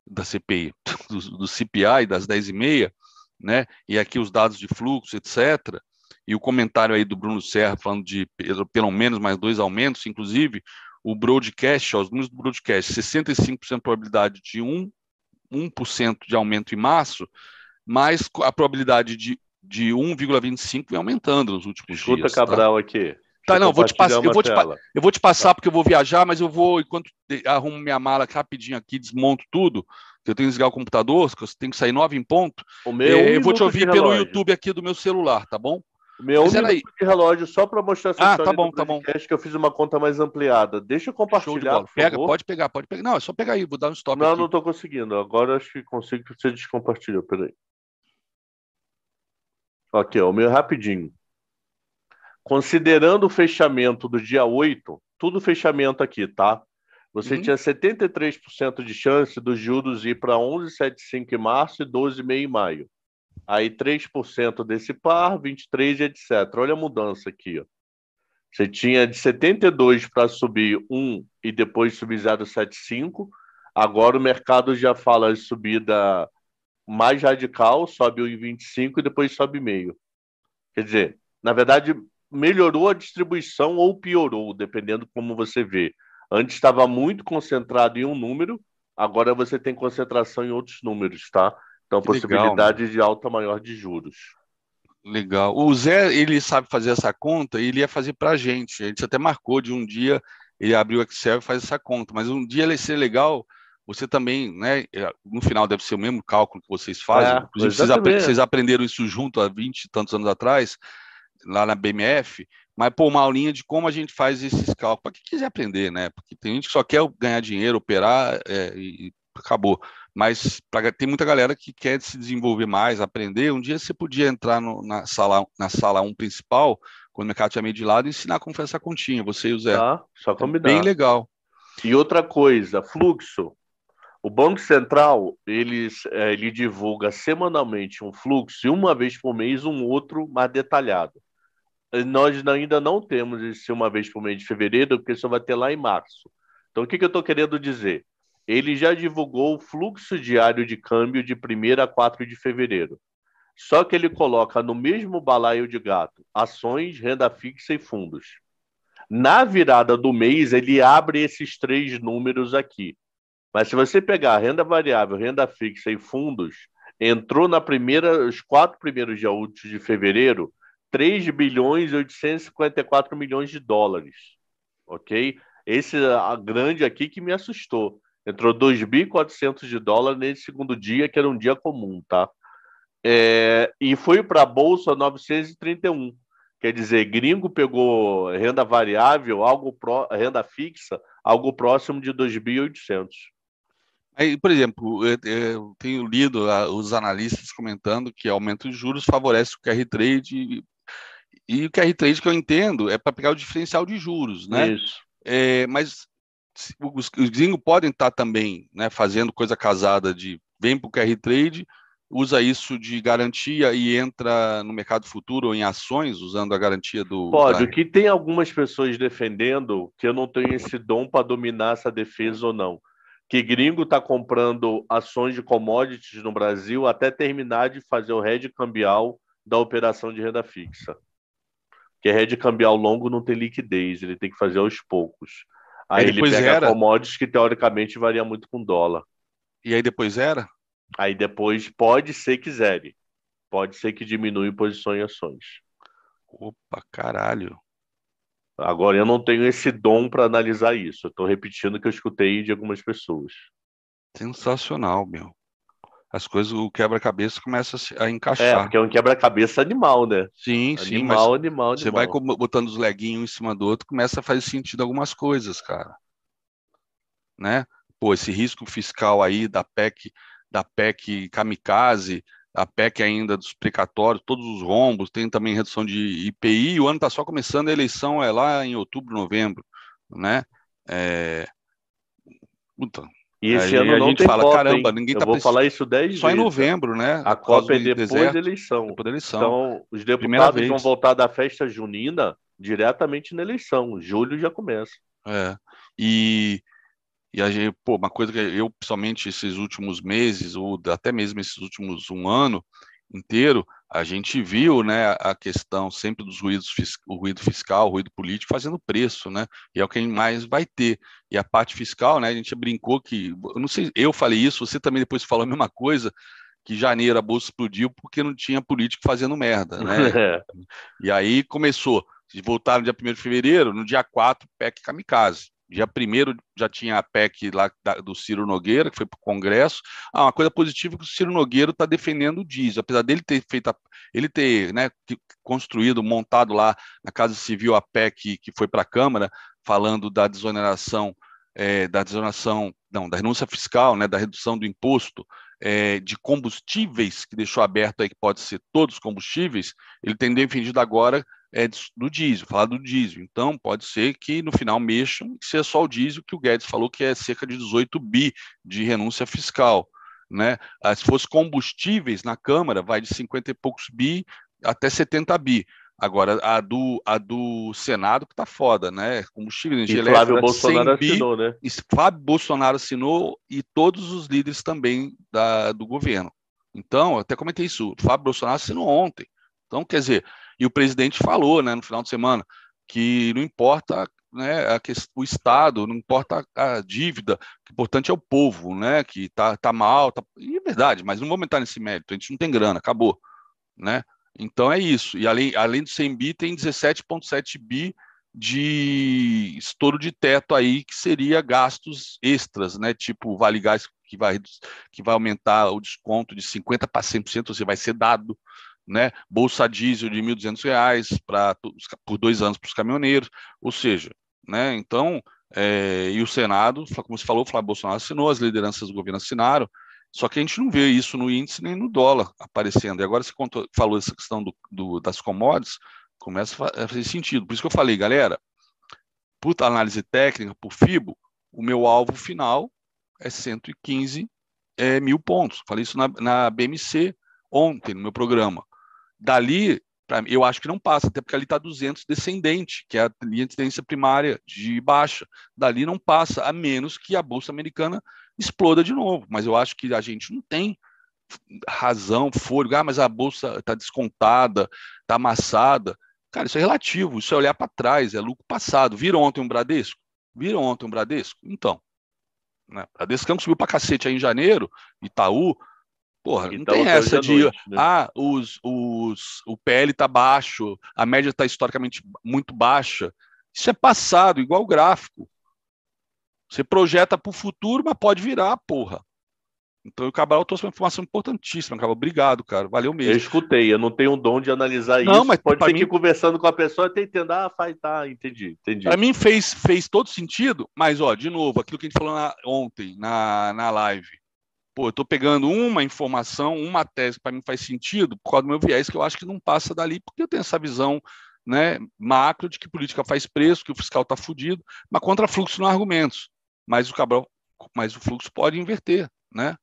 da CPI, <laughs> do, do CPI, das 10 e meia, né? E aqui os dados de fluxo, etc. E o comentário aí do Bruno Serra falando de pelo menos mais dois aumentos, inclusive o broadcast, os números do broadcast, 65% de probabilidade de 1, 1% de aumento em março, mas a probabilidade de, de 1,25 vem aumentando nos últimos Escuta dias. Escuta Cabral tá? aqui. Tá, não, vou te passar, eu, vou te, eu vou te passar tá. porque eu vou viajar, mas eu vou, enquanto arrumo minha mala rapidinho aqui, desmonto tudo, que eu tenho que desligar o computador, que eu tenho que sair nove em ponto. O meu é, eu vou te ouvir pelo YouTube aqui do meu celular, tá bom? O meu mas um de relógio só para mostrar essa ah, tá bom, tá bom. que eu fiz uma conta mais ampliada. Deixa eu compartilhar, Pega, favor. pode pegar, pode pegar. Não, é só pegar aí, vou dar um stop Não, aqui. não estou conseguindo. Agora acho que consigo que você descompartilhou, peraí. Aqui, ó, o meu rapidinho. Considerando o fechamento do dia 8, tudo fechamento aqui, tá? Você uhum. tinha 73% de chance dos juros ir para 11,75 em março e 12,5 em maio. Aí 3% desse par, 23 etc. Olha a mudança aqui, ó. Você tinha de 72 para subir 1 e depois subir 0,75. Agora o mercado já fala de subida mais radical, sobe 1,25 e depois sobe meio. Quer dizer, na verdade, melhorou a distribuição ou piorou, dependendo como você vê. Antes estava muito concentrado em um número, agora você tem concentração em outros números, tá? Então, possibilidade Legal, de alta maior de juros. Legal. O Zé, ele sabe fazer essa conta e ele ia fazer para a gente. A gente até marcou de um dia ele abriu o Excel e faz essa conta. Mas um dia ele ser legal, você também, né? É, no final deve ser o mesmo cálculo que vocês fazem. É, Inclusive, vocês, vocês, aprenderam isso junto há 20 e tantos anos atrás, lá na BMF. Mas, pô, uma aulinha de como a gente faz esses cálculos. Para quem quiser aprender, né? Porque tem gente que só quer ganhar dinheiro, operar é, e acabou. Mas pra, tem muita galera que quer se desenvolver mais, aprender. Um dia você podia entrar no, na sala na sala 1 principal, quando o mercado tinha meio de lado, e ensinar como fazer essa continha, você e o Zé. Tá, só combinar. É bem legal. E outra coisa, fluxo. O Banco Central, eles, é, ele divulga semanalmente um fluxo e uma vez por mês um outro mais detalhado. Nós ainda não temos esse uma vez por mês de fevereiro, porque só vai ter lá em março. Então, o que, que eu estou querendo dizer? ele já divulgou o fluxo diário de câmbio de 1 a 4 de fevereiro. Só que ele coloca no mesmo balaio de gato ações, renda fixa e fundos. Na virada do mês, ele abre esses três números aqui. Mas se você pegar renda variável, renda fixa e fundos, entrou na primeira, os quatro primeiros dias úteis de fevereiro, 3 bilhões e 854 milhões de dólares. Ok? Esse a grande aqui que me assustou. Entrou 2.400 de dólar nesse segundo dia, que era um dia comum, tá? É, e foi para a Bolsa 931. Quer dizer, gringo pegou renda variável, algo pró, renda fixa, algo próximo de 2.800. Aí, por exemplo, eu tenho lido os analistas comentando que aumento de juros favorece o QR Trade e, e o QR Trade que eu entendo é para pegar o diferencial de juros, né? Isso. É, mas os, os gringos podem estar também né, fazendo coisa casada de vem para o QR Trade, usa isso de garantia e entra no mercado futuro ou em ações, usando a garantia do. Pode, o que tem algumas pessoas defendendo que eu não tenho esse dom para dominar essa defesa ou não. Que gringo está comprando ações de commodities no Brasil até terminar de fazer o hedge cambial da operação de renda fixa. Porque hedge cambial longo não tem liquidez, ele tem que fazer aos poucos. Aí, ele pega era. commodities que teoricamente varia muito com dólar. E aí depois era? Aí depois pode ser que zere. Pode ser que diminui posições em ações. Opa, caralho. Agora eu não tenho esse dom para analisar isso. Eu estou repetindo o que eu escutei de algumas pessoas. Sensacional, meu as coisas, o quebra-cabeça começa a encaixar. É, porque é um quebra-cabeça animal, né? Sim, animal, sim. Animal, animal, Você vai botando os leguinhos um em cima do outro, começa a fazer sentido algumas coisas, cara. Né? Pô, esse risco fiscal aí da PEC, da PEC kamikaze, a PEC ainda dos precatórios, todos os rombos, tem também redução de IPI, o ano está só começando, a eleição é lá em outubro, novembro, né? É... Puta, e esse aí ano a gente fala, Copa, caramba, hein? ninguém tá Eu vou falar isso 10 Só vezes, em novembro, né? A Copa é depois deserto, da eleição. Depois da eleição. Então, os deputados vão voltar da festa junina diretamente na eleição. Julho já começa. É. E, e a gente, pô, uma coisa que eu, principalmente esses últimos meses, ou até mesmo esses últimos um ano inteiro, a gente viu né, a questão sempre dos ruídos, o ruído fiscal, o ruído político fazendo preço, né? E é o que mais vai ter. E a parte fiscal, né? A gente brincou que, eu não sei, eu falei isso, você também depois falou a mesma coisa, que janeiro a bolsa explodiu porque não tinha político fazendo merda, né? <laughs> E aí começou, voltaram no dia 1 de fevereiro, no dia 4, PEC kamikaze. Dia primeiro já tinha a PEC lá do Ciro Nogueira, que foi para o Congresso. Ah, uma coisa positiva é que o Ciro Nogueira está defendendo o diesel, apesar dele ter feito, a, ele ter né, construído, montado lá na Casa Civil a PEC que foi para a Câmara, falando da desoneração, é, da desoneração, não, da renúncia fiscal, né, da redução do imposto é, de combustíveis, que deixou aberto aí que pode ser todos os combustíveis, ele tem defendido agora é do diesel, falar do diesel. Então, pode ser que no final mexam e seja só o diesel que o Guedes falou que é cerca de 18 bi de renúncia fiscal. Né? Ah, se fosse combustíveis na Câmara, vai de 50 e poucos bi até 70 bi. Agora, a do, a do Senado que tá foda, né? Combustível, energia e Flávio Bolsonaro bi, assinou, né? E Flávio Bolsonaro assinou e todos os líderes também da, do governo. Então, até comentei isso, o Flávio Bolsonaro assinou ontem. Então, quer dizer, e o presidente falou, né, no final de semana, que não importa né, a, o Estado, não importa a dívida, o importante é o povo, né, que tá, tá mal, tá, e é verdade, mas não vamos entrar nesse mérito, a gente não tem grana, acabou, né, então é isso, e além, além do 100 bi, tem 17,7 bi de estouro de teto aí, que seria gastos extras, né, tipo Vale Gás, que vai, que vai aumentar o desconto de 50% para 100%, você vai ser dado, né? Bolsa diesel de R$ 1.200 para por dois anos para os caminhoneiros, ou seja, né? Então, é, e o Senado, como você falou, o Flávio Bolsonaro assinou, as lideranças do governo assinaram, só que a gente não vê isso no índice nem no dólar aparecendo. E agora você contou, falou essa questão do, do, das commodities, começa a fazer sentido. Por isso que eu falei, galera, por análise técnica, por FIBO, o meu alvo final é 115 é, mil pontos. Falei isso na, na BMC ontem, no meu programa. Dali, pra, eu acho que não passa, até porque ali está 200 descendente, que é a linha de tendência primária de baixa. Dali não passa, a menos que a Bolsa Americana exploda de novo. Mas eu acho que a gente não tem razão, fôlego, ah, mas a Bolsa está descontada, está amassada. Cara, isso é relativo, isso é olhar para trás, é lucro passado. Viram ontem um Bradesco? Viram ontem um Bradesco? Então, né? Bradesco subiu para cacete aí em janeiro, Itaú, Porra, não tem essa de, noite, né? ah, os, os, o PL está baixo, a média está historicamente muito baixa. Isso é passado, igual o gráfico. Você projeta para o futuro, mas pode virar, porra. Então o Cabral trouxe uma informação importantíssima, Cabral. Obrigado, cara. Valeu mesmo. Eu escutei, eu não tenho o dom de analisar não, isso. Mas pode ser mim... que conversando com a pessoa até entender, ah, faz, tá, entendi, entendi. Para mim fez, fez todo sentido, mas ó, de novo, aquilo que a gente falou na, ontem na, na live pô, eu estou pegando uma informação, uma tese que para mim faz sentido, por causa do meu viés, que eu acho que não passa dali, porque eu tenho essa visão né, macro de que política faz preço, que o fiscal está fudido, mas contra fluxo não há argumentos. Mas o Cabral, mas o fluxo pode inverter, né?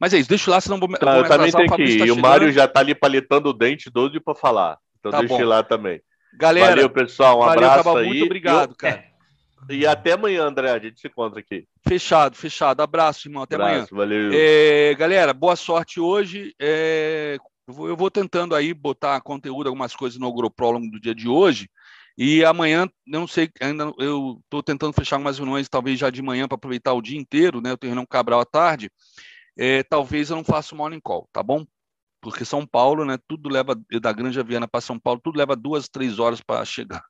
Mas é isso, deixa eu lá, senão vou, tá, vou eu também tenho que ir. Tá e o Mário já está ali palitando o dente, doido para falar. Então tá deixa ir lá também. Galera, valeu, pessoal. Um valeu, abraço aí. Muito obrigado, eu... cara. E até amanhã, André, a gente se encontra aqui. Fechado, fechado. Abraço, irmão. Até Abraço, amanhã. Valeu. É, galera, boa sorte hoje. É, eu, vou, tentando aí botar conteúdo, algumas coisas no AgroPro do dia de hoje. E amanhã, não sei, ainda eu estou tentando fechar algumas reuniões, talvez já de manhã, para aproveitar o dia inteiro, né? Eu tenho reunião Cabral à tarde. É, talvez eu não faça o morning call, tá bom? Porque São Paulo, né? Tudo leva, da Granja Viana para São Paulo, tudo leva duas, três horas para chegar.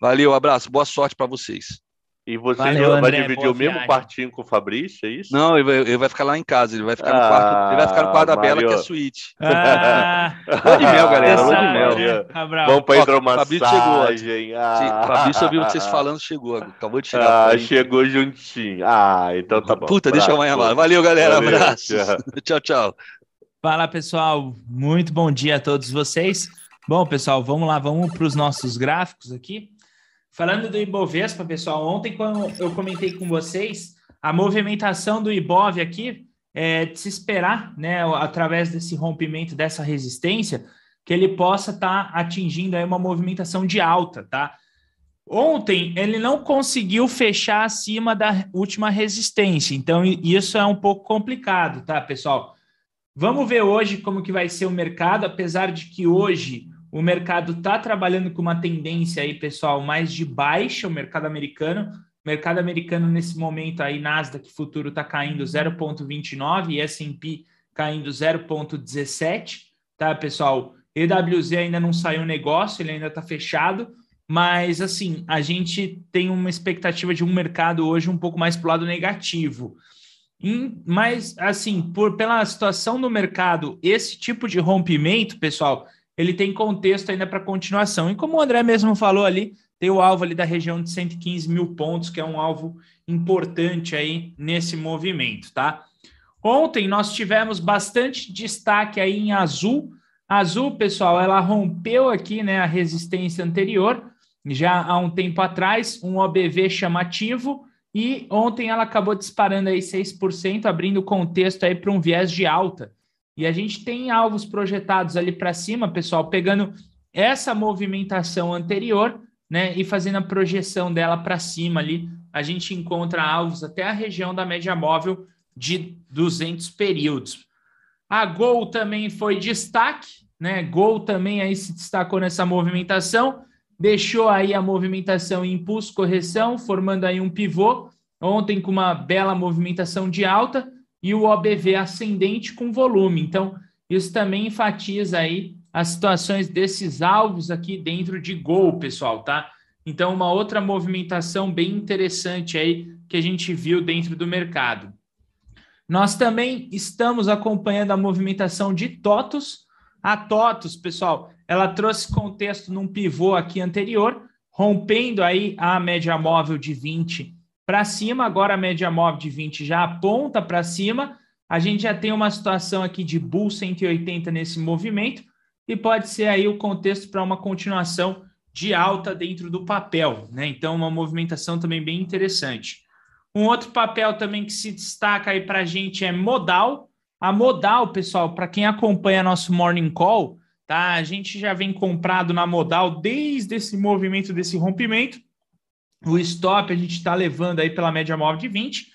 Valeu, abraço, boa sorte para vocês. E você Valeu, vai André, dividir o mesmo viagem. quartinho com o Fabrício, é isso? Não, ele vai, ele vai, ficar lá em casa, ele vai ficar no quarto, ele vai ficar no quarto da Bela, que é suíte. <laughs> Ah, lua de mel, galera, lua de mel. Vamos para hidromassagem. Fabrício chegou. Ah. Fabrício ouviu vocês falando, chegou, acabou de chegar. Ah, chegou juntinho. Ah, então tá bom. Puta, deixa eu amanhã lá. Valeu, galera, Valeu, abraço. <laughs> Tchau, tchau. Fala, pessoal, muito bom dia a todos vocês. Bom, pessoal, vamos lá, vamos para os nossos gráficos aqui. Falando do Ibovespa, pessoal, ontem quando eu comentei com vocês, a movimentação do Ibov aqui é de se esperar, né, através desse rompimento dessa resistência, que ele possa estar tá atingindo aí uma movimentação de alta, tá? Ontem ele não conseguiu fechar acima da última resistência, então isso é um pouco complicado, tá, pessoal? Vamos ver hoje como que vai ser o mercado, apesar de que hoje o mercado está trabalhando com uma tendência aí, pessoal, mais de baixa, o mercado americano. O mercado americano, nesse momento aí, Nasdaq futuro está caindo 0,29 e S&P caindo 0,17, tá, pessoal? EWZ ainda não saiu negócio, ele ainda está fechado, mas, assim, a gente tem uma expectativa de um mercado hoje um pouco mais para o lado negativo. Mas, assim, por, pela situação do mercado, esse tipo de rompimento, pessoal, ele tem contexto ainda para continuação. E como o André mesmo falou ali, tem o alvo ali da região de 115 mil pontos, que é um alvo importante aí nesse movimento, tá? Ontem nós tivemos bastante destaque aí em azul azul, pessoal, ela rompeu aqui, né, a resistência anterior, já há um tempo atrás, um OBV chamativo, e ontem ela acabou disparando aí 6%, abrindo contexto aí para um viés de alta. E a gente tem alvos projetados ali para cima, pessoal, pegando essa movimentação anterior, né, e fazendo a projeção dela para cima ali, a gente encontra alvos até a região da média móvel de 200 períodos. A Gol também foi destaque, né? Gol também aí se destacou nessa movimentação, deixou aí a movimentação em impulso correção, formando aí um pivô, ontem com uma bela movimentação de alta e o OBV ascendente com volume. Então, isso também enfatiza aí as situações desses alvos aqui dentro de Gol, pessoal, tá? Então, uma outra movimentação bem interessante aí que a gente viu dentro do mercado. Nós também estamos acompanhando a movimentação de TOTOS. A TOTOS, pessoal, ela trouxe contexto num pivô aqui anterior, rompendo aí a média móvel de 20 para cima. Agora a média móvel de 20 já aponta para cima. A gente já tem uma situação aqui de Bull 180 nesse movimento e pode ser aí o contexto para uma continuação de alta dentro do papel, né? Então, uma movimentação também bem interessante. Um outro papel também que se destaca aí para a gente é modal. A modal, pessoal, para quem acompanha nosso morning call, tá? A gente já vem comprado na modal desde esse movimento desse rompimento. O stop a gente está levando aí pela média móvel de 20.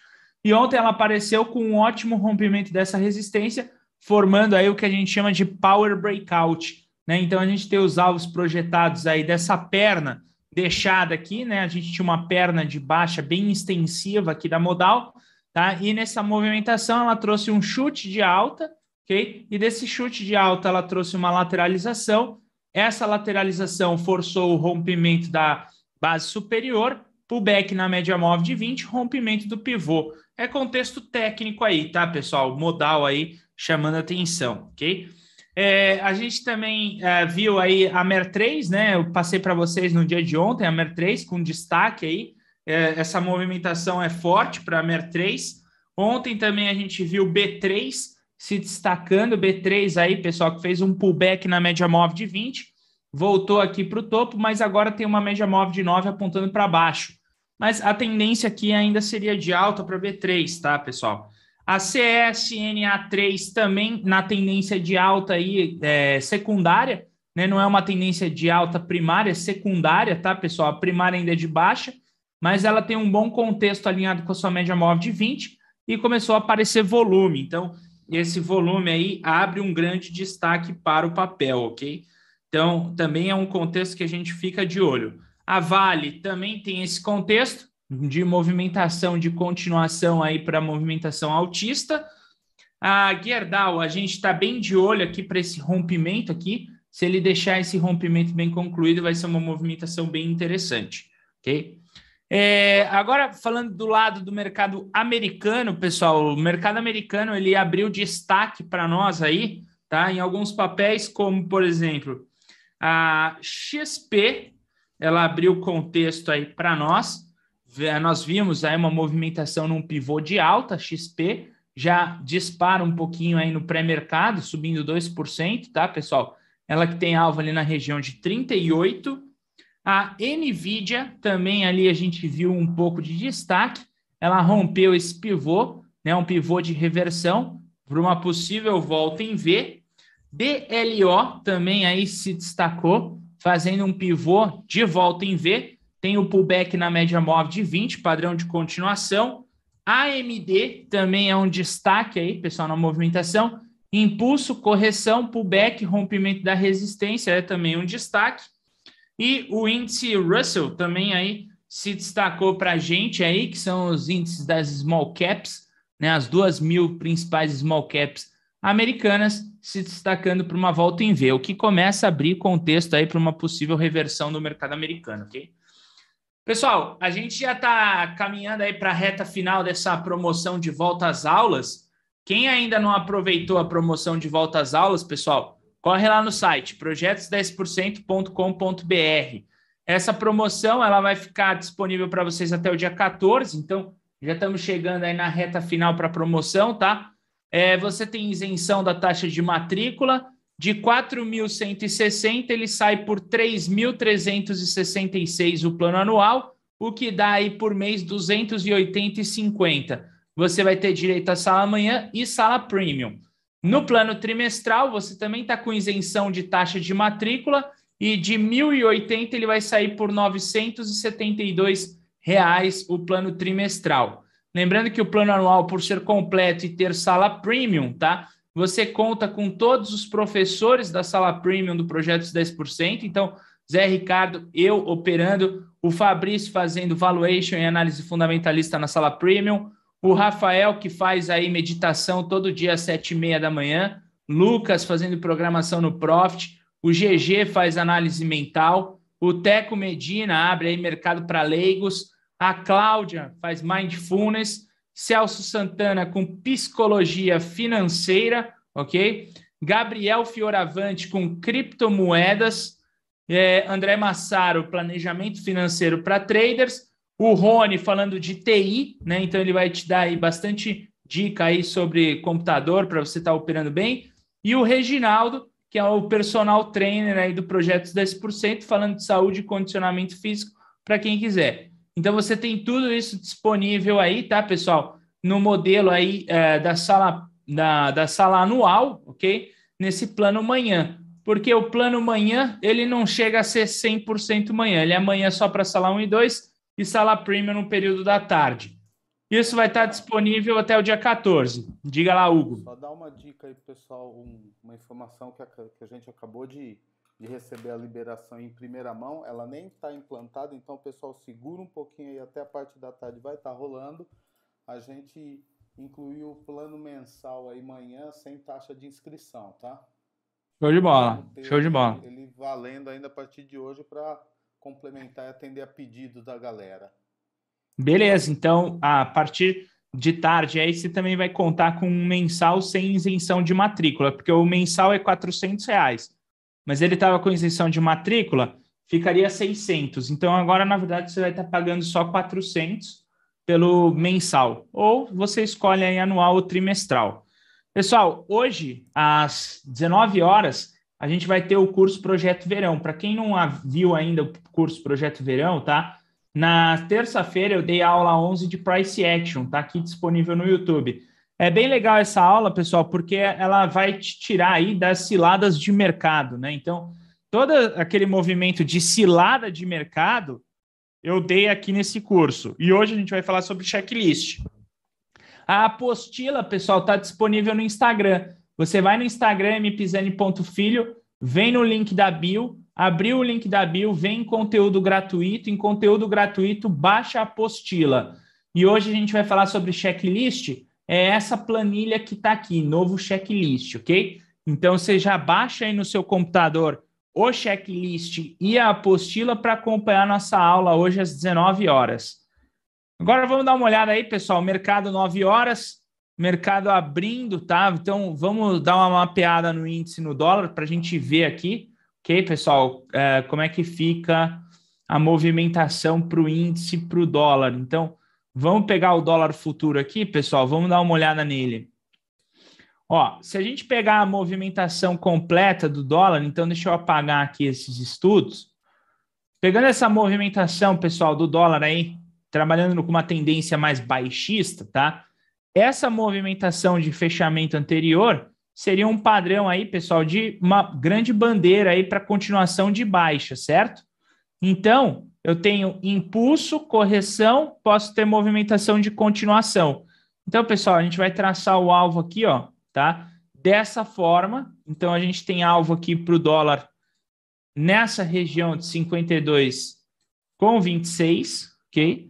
E ontem ela apareceu com um ótimo rompimento dessa resistência, formando aí o que a gente chama de power breakout. Né? Então a gente tem os alvos projetados aí dessa perna deixada aqui, né? A gente tinha uma perna de baixa bem extensiva aqui da modal, tá? E nessa movimentação ela trouxe um chute de alta, ok? E desse chute de alta ela trouxe uma lateralização. Essa lateralização forçou o rompimento da base superior, pullback na média móvel de 20, rompimento do pivô. É contexto técnico aí, tá, pessoal? Modal aí chamando atenção, ok? É, a gente também é, viu aí a MER3, né? Eu passei para vocês no dia de ontem, a MER3, com destaque aí. É, essa movimentação é forte para a MER3. Ontem também a gente viu o B3 se destacando, B3 aí, pessoal, que fez um pullback na média móvel de 20, voltou aqui para o topo, mas agora tem uma média móvel de 9 apontando para baixo. Mas a tendência aqui ainda seria de alta para B3, tá, pessoal? A CSNA3 também na tendência de alta aí, é, secundária, né? Não é uma tendência de alta primária, é secundária, tá, pessoal? A primária ainda é de baixa, mas ela tem um bom contexto alinhado com a sua média móvel de 20 e começou a aparecer volume. Então, esse volume aí abre um grande destaque para o papel, ok? Então, também é um contexto que a gente fica de olho. A Vale também tem esse contexto, de movimentação, de continuação aí para movimentação altista. A Gerdau, a gente está bem de olho aqui para esse rompimento aqui. Se ele deixar esse rompimento bem concluído, vai ser uma movimentação bem interessante, ok? É, agora, falando do lado do mercado americano, pessoal, o mercado americano ele abriu destaque para nós aí, tá? Em alguns papéis, como por exemplo, a XP, ela abriu contexto aí para nós nós vimos aí uma movimentação num pivô de alta, XP, já dispara um pouquinho aí no pré-mercado, subindo 2%, tá, pessoal? Ela que tem alvo ali na região de 38. A Nvidia também ali a gente viu um pouco de destaque. Ela rompeu esse pivô, né, um pivô de reversão para uma possível volta em V. DLO também aí se destacou, fazendo um pivô de volta em V tem o pullback na média móvel de 20, padrão de continuação. AMD também é um destaque aí, pessoal, na movimentação. Impulso, correção, pullback, rompimento da resistência é também um destaque. E o índice Russell também aí se destacou para a gente aí, que são os índices das small caps, né, as duas mil principais small caps americanas se destacando para uma volta em V, o que começa a abrir contexto aí para uma possível reversão do mercado americano, ok? Pessoal, a gente já está caminhando aí para a reta final dessa promoção de volta às aulas. Quem ainda não aproveitou a promoção de volta às aulas, pessoal, corre lá no site projetos10%.com.br. Essa promoção ela vai ficar disponível para vocês até o dia 14, então já estamos chegando aí na reta final para a promoção, tá? É, você tem isenção da taxa de matrícula de 4.160 ele sai por 3.366 o plano anual, o que dá aí por mês 280,50. Você vai ter direito à sala manhã e sala premium. No plano trimestral, você também está com isenção de taxa de matrícula e de 1.080 ele vai sair por 972 reais o plano trimestral. Lembrando que o plano anual, por ser completo e ter sala premium, tá? Você conta com todos os professores da sala premium do projeto 10%. Então, Zé Ricardo, eu operando, o Fabrício fazendo valuation e análise fundamentalista na sala premium, o Rafael que faz aí meditação todo dia às sete e meia da manhã, Lucas fazendo programação no Profit, o GG faz análise mental, o Teco Medina abre aí mercado para leigos, a Cláudia faz mindfulness, Celso Santana com psicologia financeira, ok? Gabriel Fioravante com criptomoedas, é, André Massaro, planejamento financeiro para traders, o Rony falando de TI, né? Então ele vai te dar aí bastante dica aí sobre computador para você estar tá operando bem. E o Reginaldo, que é o personal trainer aí do projeto 10%, falando de saúde e condicionamento físico para quem quiser. Então você tem tudo isso disponível aí, tá, pessoal? No modelo aí é, da sala da, da sala anual, ok? Nesse plano manhã. Porque o plano manhã, ele não chega a ser 100% manhã. Ele é manhã só para sala 1 e 2 e sala premium no período da tarde. Isso vai estar disponível até o dia 14. Diga lá, Hugo. Só dar uma dica aí, pessoal, um, uma informação que a, que a gente acabou de, de, receber a liberação em primeira mão. Ela nem está implantada, então, pessoal, segura um pouquinho aí, até a parte da tarde vai estar rolando. A gente incluiu o plano mensal aí manhã sem taxa de inscrição, tá? Show de bola, show de bola. Ele valendo ainda a partir de hoje para complementar e atender a pedido da galera. Beleza, então a partir de tarde aí você também vai contar com um mensal sem isenção de matrícula, porque o mensal é 400 reais, mas ele estava com isenção de matrícula, ficaria 600. Então agora, na verdade, você vai estar pagando só 400 pelo mensal, ou você escolhe aí anual ou trimestral. Pessoal, hoje, às 19 horas, a gente vai ter o curso Projeto Verão. Para quem não viu ainda o curso Projeto Verão, tá? Na terça-feira eu dei aula 11 de Price Action, tá aqui disponível no YouTube. É bem legal essa aula, pessoal, porque ela vai te tirar aí das ciladas de mercado, né? Então, todo aquele movimento de cilada de mercado eu dei aqui nesse curso. E hoje a gente vai falar sobre checklist. A apostila, pessoal, está disponível no Instagram. Você vai no Instagram, mpisani.filho, vem no link da bio, abriu o link da bio, vem em conteúdo gratuito, em conteúdo gratuito, baixa a apostila. E hoje a gente vai falar sobre checklist, é essa planilha que está aqui, novo checklist, ok? Então você já baixa aí no seu computador o checklist e a apostila para acompanhar nossa aula hoje às 19 horas. Agora vamos dar uma olhada aí, pessoal. Mercado 9 horas, mercado abrindo, tá? Então vamos dar uma mapeada no índice no dólar para a gente ver aqui, ok, pessoal, é, como é que fica a movimentação para o índice para o dólar. Então vamos pegar o dólar futuro aqui, pessoal, vamos dar uma olhada nele. Ó, se a gente pegar a movimentação completa do dólar, então deixa eu apagar aqui esses estudos. Pegando essa movimentação, pessoal, do dólar aí, trabalhando com uma tendência mais baixista, tá? Essa movimentação de fechamento anterior seria um padrão aí, pessoal, de uma grande bandeira aí para continuação de baixa, certo? Então, eu tenho impulso, correção, posso ter movimentação de continuação. Então, pessoal, a gente vai traçar o alvo aqui, ó, tá? Dessa forma, então a gente tem alvo aqui para o dólar nessa região de 52 com 26, ok?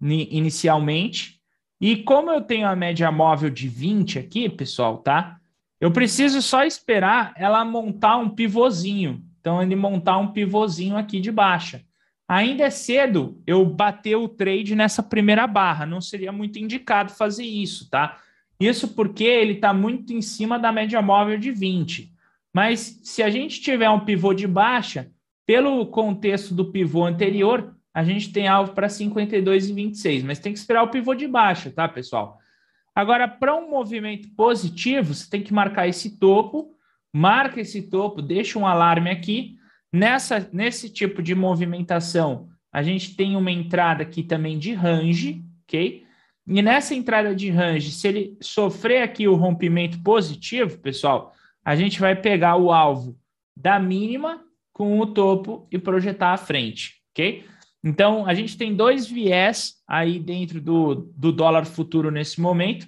Inicialmente. E como eu tenho a média móvel de 20 aqui, pessoal, tá? Eu preciso só esperar ela montar um pivôzinho. Então, ele montar um pivôzinho aqui de baixa. Ainda é cedo eu bater o trade nessa primeira barra. Não seria muito indicado fazer isso, tá? Isso porque ele está muito em cima da média móvel de 20. Mas se a gente tiver um pivô de baixa, pelo contexto do pivô anterior, a gente tem alvo para 52 e 26, mas tem que esperar o pivô de baixa, tá, pessoal? Agora, para um movimento positivo, você tem que marcar esse topo marca esse topo, deixa um alarme aqui. Nessa, nesse tipo de movimentação, a gente tem uma entrada aqui também de range, ok? E nessa entrada de range, se ele sofrer aqui o rompimento positivo, pessoal, a gente vai pegar o alvo da mínima com o topo e projetar à frente, ok? Então, a gente tem dois viés aí dentro do, do dólar futuro nesse momento.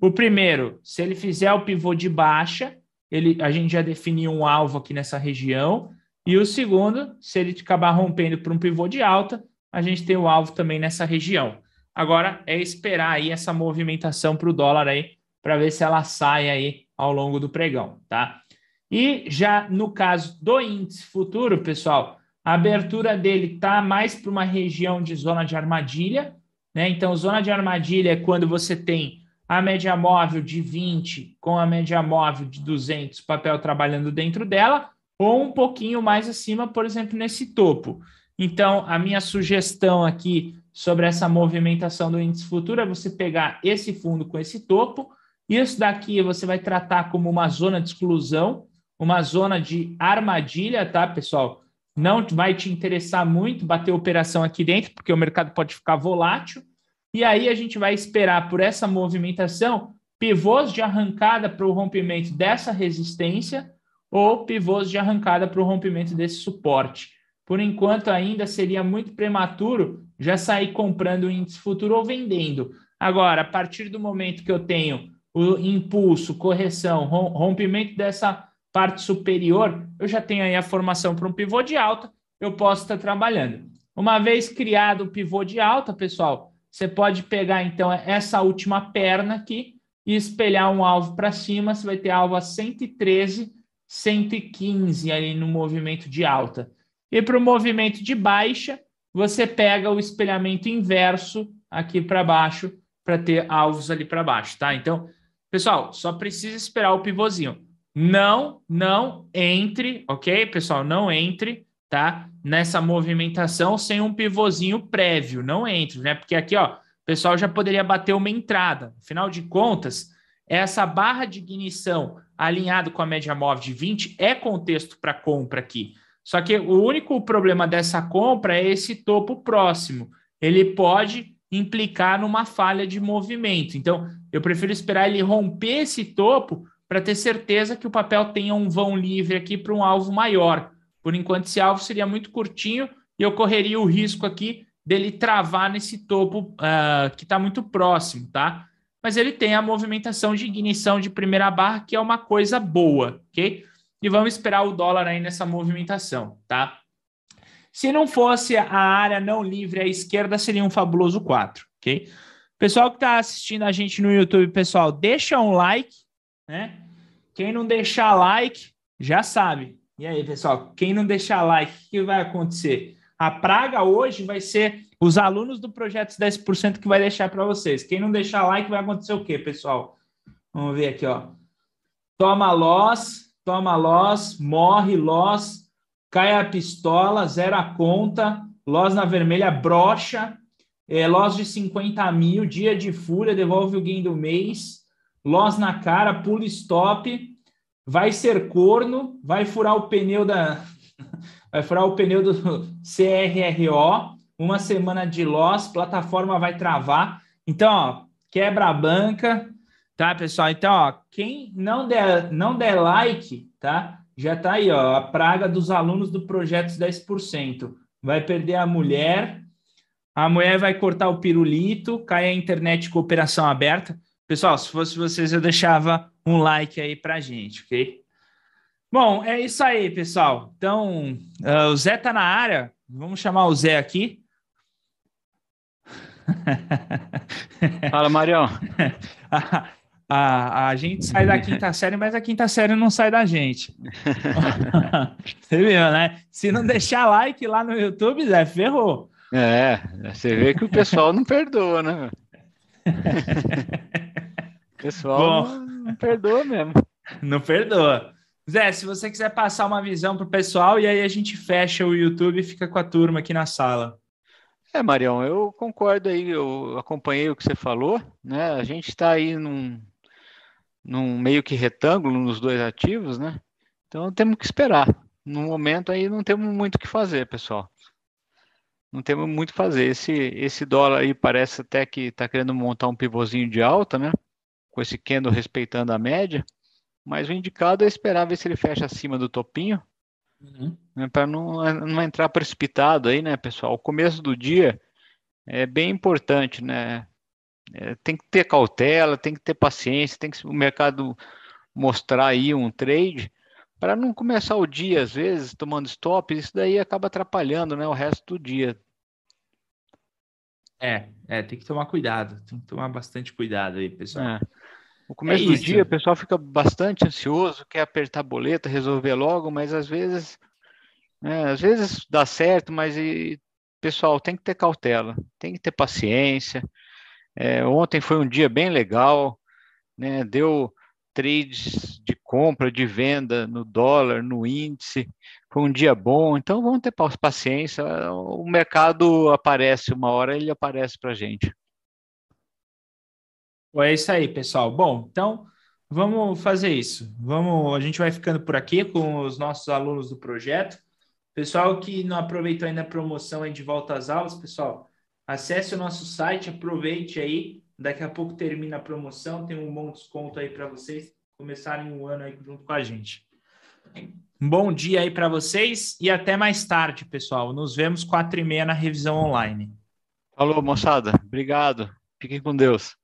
O primeiro, se ele fizer o pivô de baixa, ele, a gente já definiu um alvo aqui nessa região. E o segundo, se ele acabar rompendo para um pivô de alta, a gente tem o alvo também nessa região. Agora é esperar aí essa movimentação para o dólar aí, para ver se ela sai aí ao longo do pregão, tá? E já no caso do índice futuro, pessoal, a abertura dele está mais para uma região de zona de armadilha, né? Então, zona de armadilha é quando você tem a média móvel de 20 com a média móvel de 200, papel trabalhando dentro dela, ou um pouquinho mais acima, por exemplo, nesse topo. Então, a minha sugestão aqui sobre essa movimentação do índice futuro é você pegar esse fundo com esse topo, isso daqui você vai tratar como uma zona de exclusão, uma zona de armadilha, tá, pessoal? Não vai te interessar muito bater operação aqui dentro, porque o mercado pode ficar volátil. E aí a gente vai esperar por essa movimentação pivôs de arrancada para o rompimento dessa resistência ou pivôs de arrancada para o rompimento desse suporte. Por enquanto, ainda seria muito prematuro já sair comprando o índice futuro ou vendendo. Agora, a partir do momento que eu tenho o impulso, correção, rompimento dessa parte superior, eu já tenho aí a formação para um pivô de alta, eu posso estar trabalhando. Uma vez criado o pivô de alta, pessoal, você pode pegar então essa última perna aqui e espelhar um alvo para cima, você vai ter alvo a 113 115 ali no movimento de alta. E para o movimento de baixa, você pega o espelhamento inverso aqui para baixo para ter alvos ali para baixo, tá? Então, pessoal, só precisa esperar o pivôzinho. Não, não entre, ok, pessoal? Não entre, tá? Nessa movimentação sem um pivôzinho prévio. Não entre, né? Porque aqui, ó, o pessoal já poderia bater uma entrada. Afinal de contas, essa barra de ignição alinhado com a média móvel de 20 é contexto para compra aqui. Só que o único problema dessa compra é esse topo próximo. Ele pode implicar numa falha de movimento. Então, eu prefiro esperar ele romper esse topo para ter certeza que o papel tenha um vão livre aqui para um alvo maior. Por enquanto, esse alvo seria muito curtinho e eu correria o risco aqui dele travar nesse topo uh, que está muito próximo, tá? Mas ele tem a movimentação de ignição de primeira barra, que é uma coisa boa, ok? E vamos esperar o dólar aí nessa movimentação, tá? Se não fosse a área não livre à esquerda, seria um fabuloso 4, ok? Pessoal que está assistindo a gente no YouTube, pessoal, deixa um like, né? Quem não deixar like, já sabe. E aí, pessoal, quem não deixar like, o que vai acontecer? A praga hoje vai ser os alunos do projeto 10% que vai deixar para vocês. Quem não deixar like, vai acontecer o quê, pessoal? Vamos ver aqui, ó. Toma loss, toma loss, morre loss, cai a pistola, zera a conta, loss na vermelha, brocha, é, loss de 50 mil, dia de fúria, devolve o gain do mês, loss na cara, pula stop, vai ser corno, vai furar o pneu da... <laughs> vai furar o pneu do CRRO, uma semana de loss, plataforma vai travar. Então, ó, quebra a banca, tá, pessoal? Então, ó, quem não der, não der like, tá? Já tá aí, ó, a praga dos alunos do projeto 10%. Vai perder a mulher, a mulher vai cortar o pirulito, cai a internet com operação aberta. Pessoal, se fosse vocês, eu deixava um like aí pra gente, ok? Bom, é isso aí, pessoal. Então, uh, o Zé tá na área. Vamos chamar o Zé aqui. <laughs> Fala, Marião. <laughs> A, a, a, gente sai da quinta série, mas a quinta série não sai da gente. <laughs> você viu, né? Se não deixar like lá no YouTube, Zé, ferrou. É, você vê que o pessoal não perdoa, né? O pessoal Bom, não perdoa mesmo. Não perdoa. Zé, se você quiser passar uma visão para o pessoal e aí a gente fecha o YouTube e fica com a turma aqui na sala. É, Marião, eu concordo aí, eu acompanhei o que você falou, né? A gente está aí num, num meio que retângulo nos dois ativos, né? Então temos que esperar. No momento aí não temos muito o que fazer, pessoal. Não temos muito o que fazer. Esse, esse dólar aí parece até que está querendo montar um pivôzinho de alta, né? Com esse candle respeitando a média. Mas o indicado é esperar ver se ele fecha acima do topinho. Uhum. Né, para não, não entrar precipitado aí, né, pessoal? O começo do dia é bem importante, né? É, tem que ter cautela, tem que ter paciência, tem que o mercado mostrar aí um trade para não começar o dia, às vezes, tomando stop, isso daí acaba atrapalhando né, o resto do dia. É, é, tem que tomar cuidado, tem que tomar bastante cuidado aí, pessoal. É. No começo é do dia, o pessoal fica bastante ansioso, quer apertar a boleta, resolver logo, mas às vezes, né, às vezes dá certo, mas e, pessoal tem que ter cautela, tem que ter paciência. É, ontem foi um dia bem legal, né? Deu trades de compra, de venda no dólar, no índice. Foi um dia bom, então vamos ter paciência. O mercado aparece uma hora, ele aparece para a gente. É isso aí, pessoal. Bom, então vamos fazer isso. Vamos, a gente vai ficando por aqui com os nossos alunos do projeto. Pessoal que não aproveitou ainda a promoção aí de volta às aulas, pessoal, acesse o nosso site, aproveite aí. Daqui a pouco termina a promoção, tem um bom desconto aí para vocês começarem o ano aí junto com a gente. Bom dia aí para vocês e até mais tarde, pessoal. Nos vemos quatro e meia na revisão online. Falou, moçada. Obrigado. Fiquem com Deus.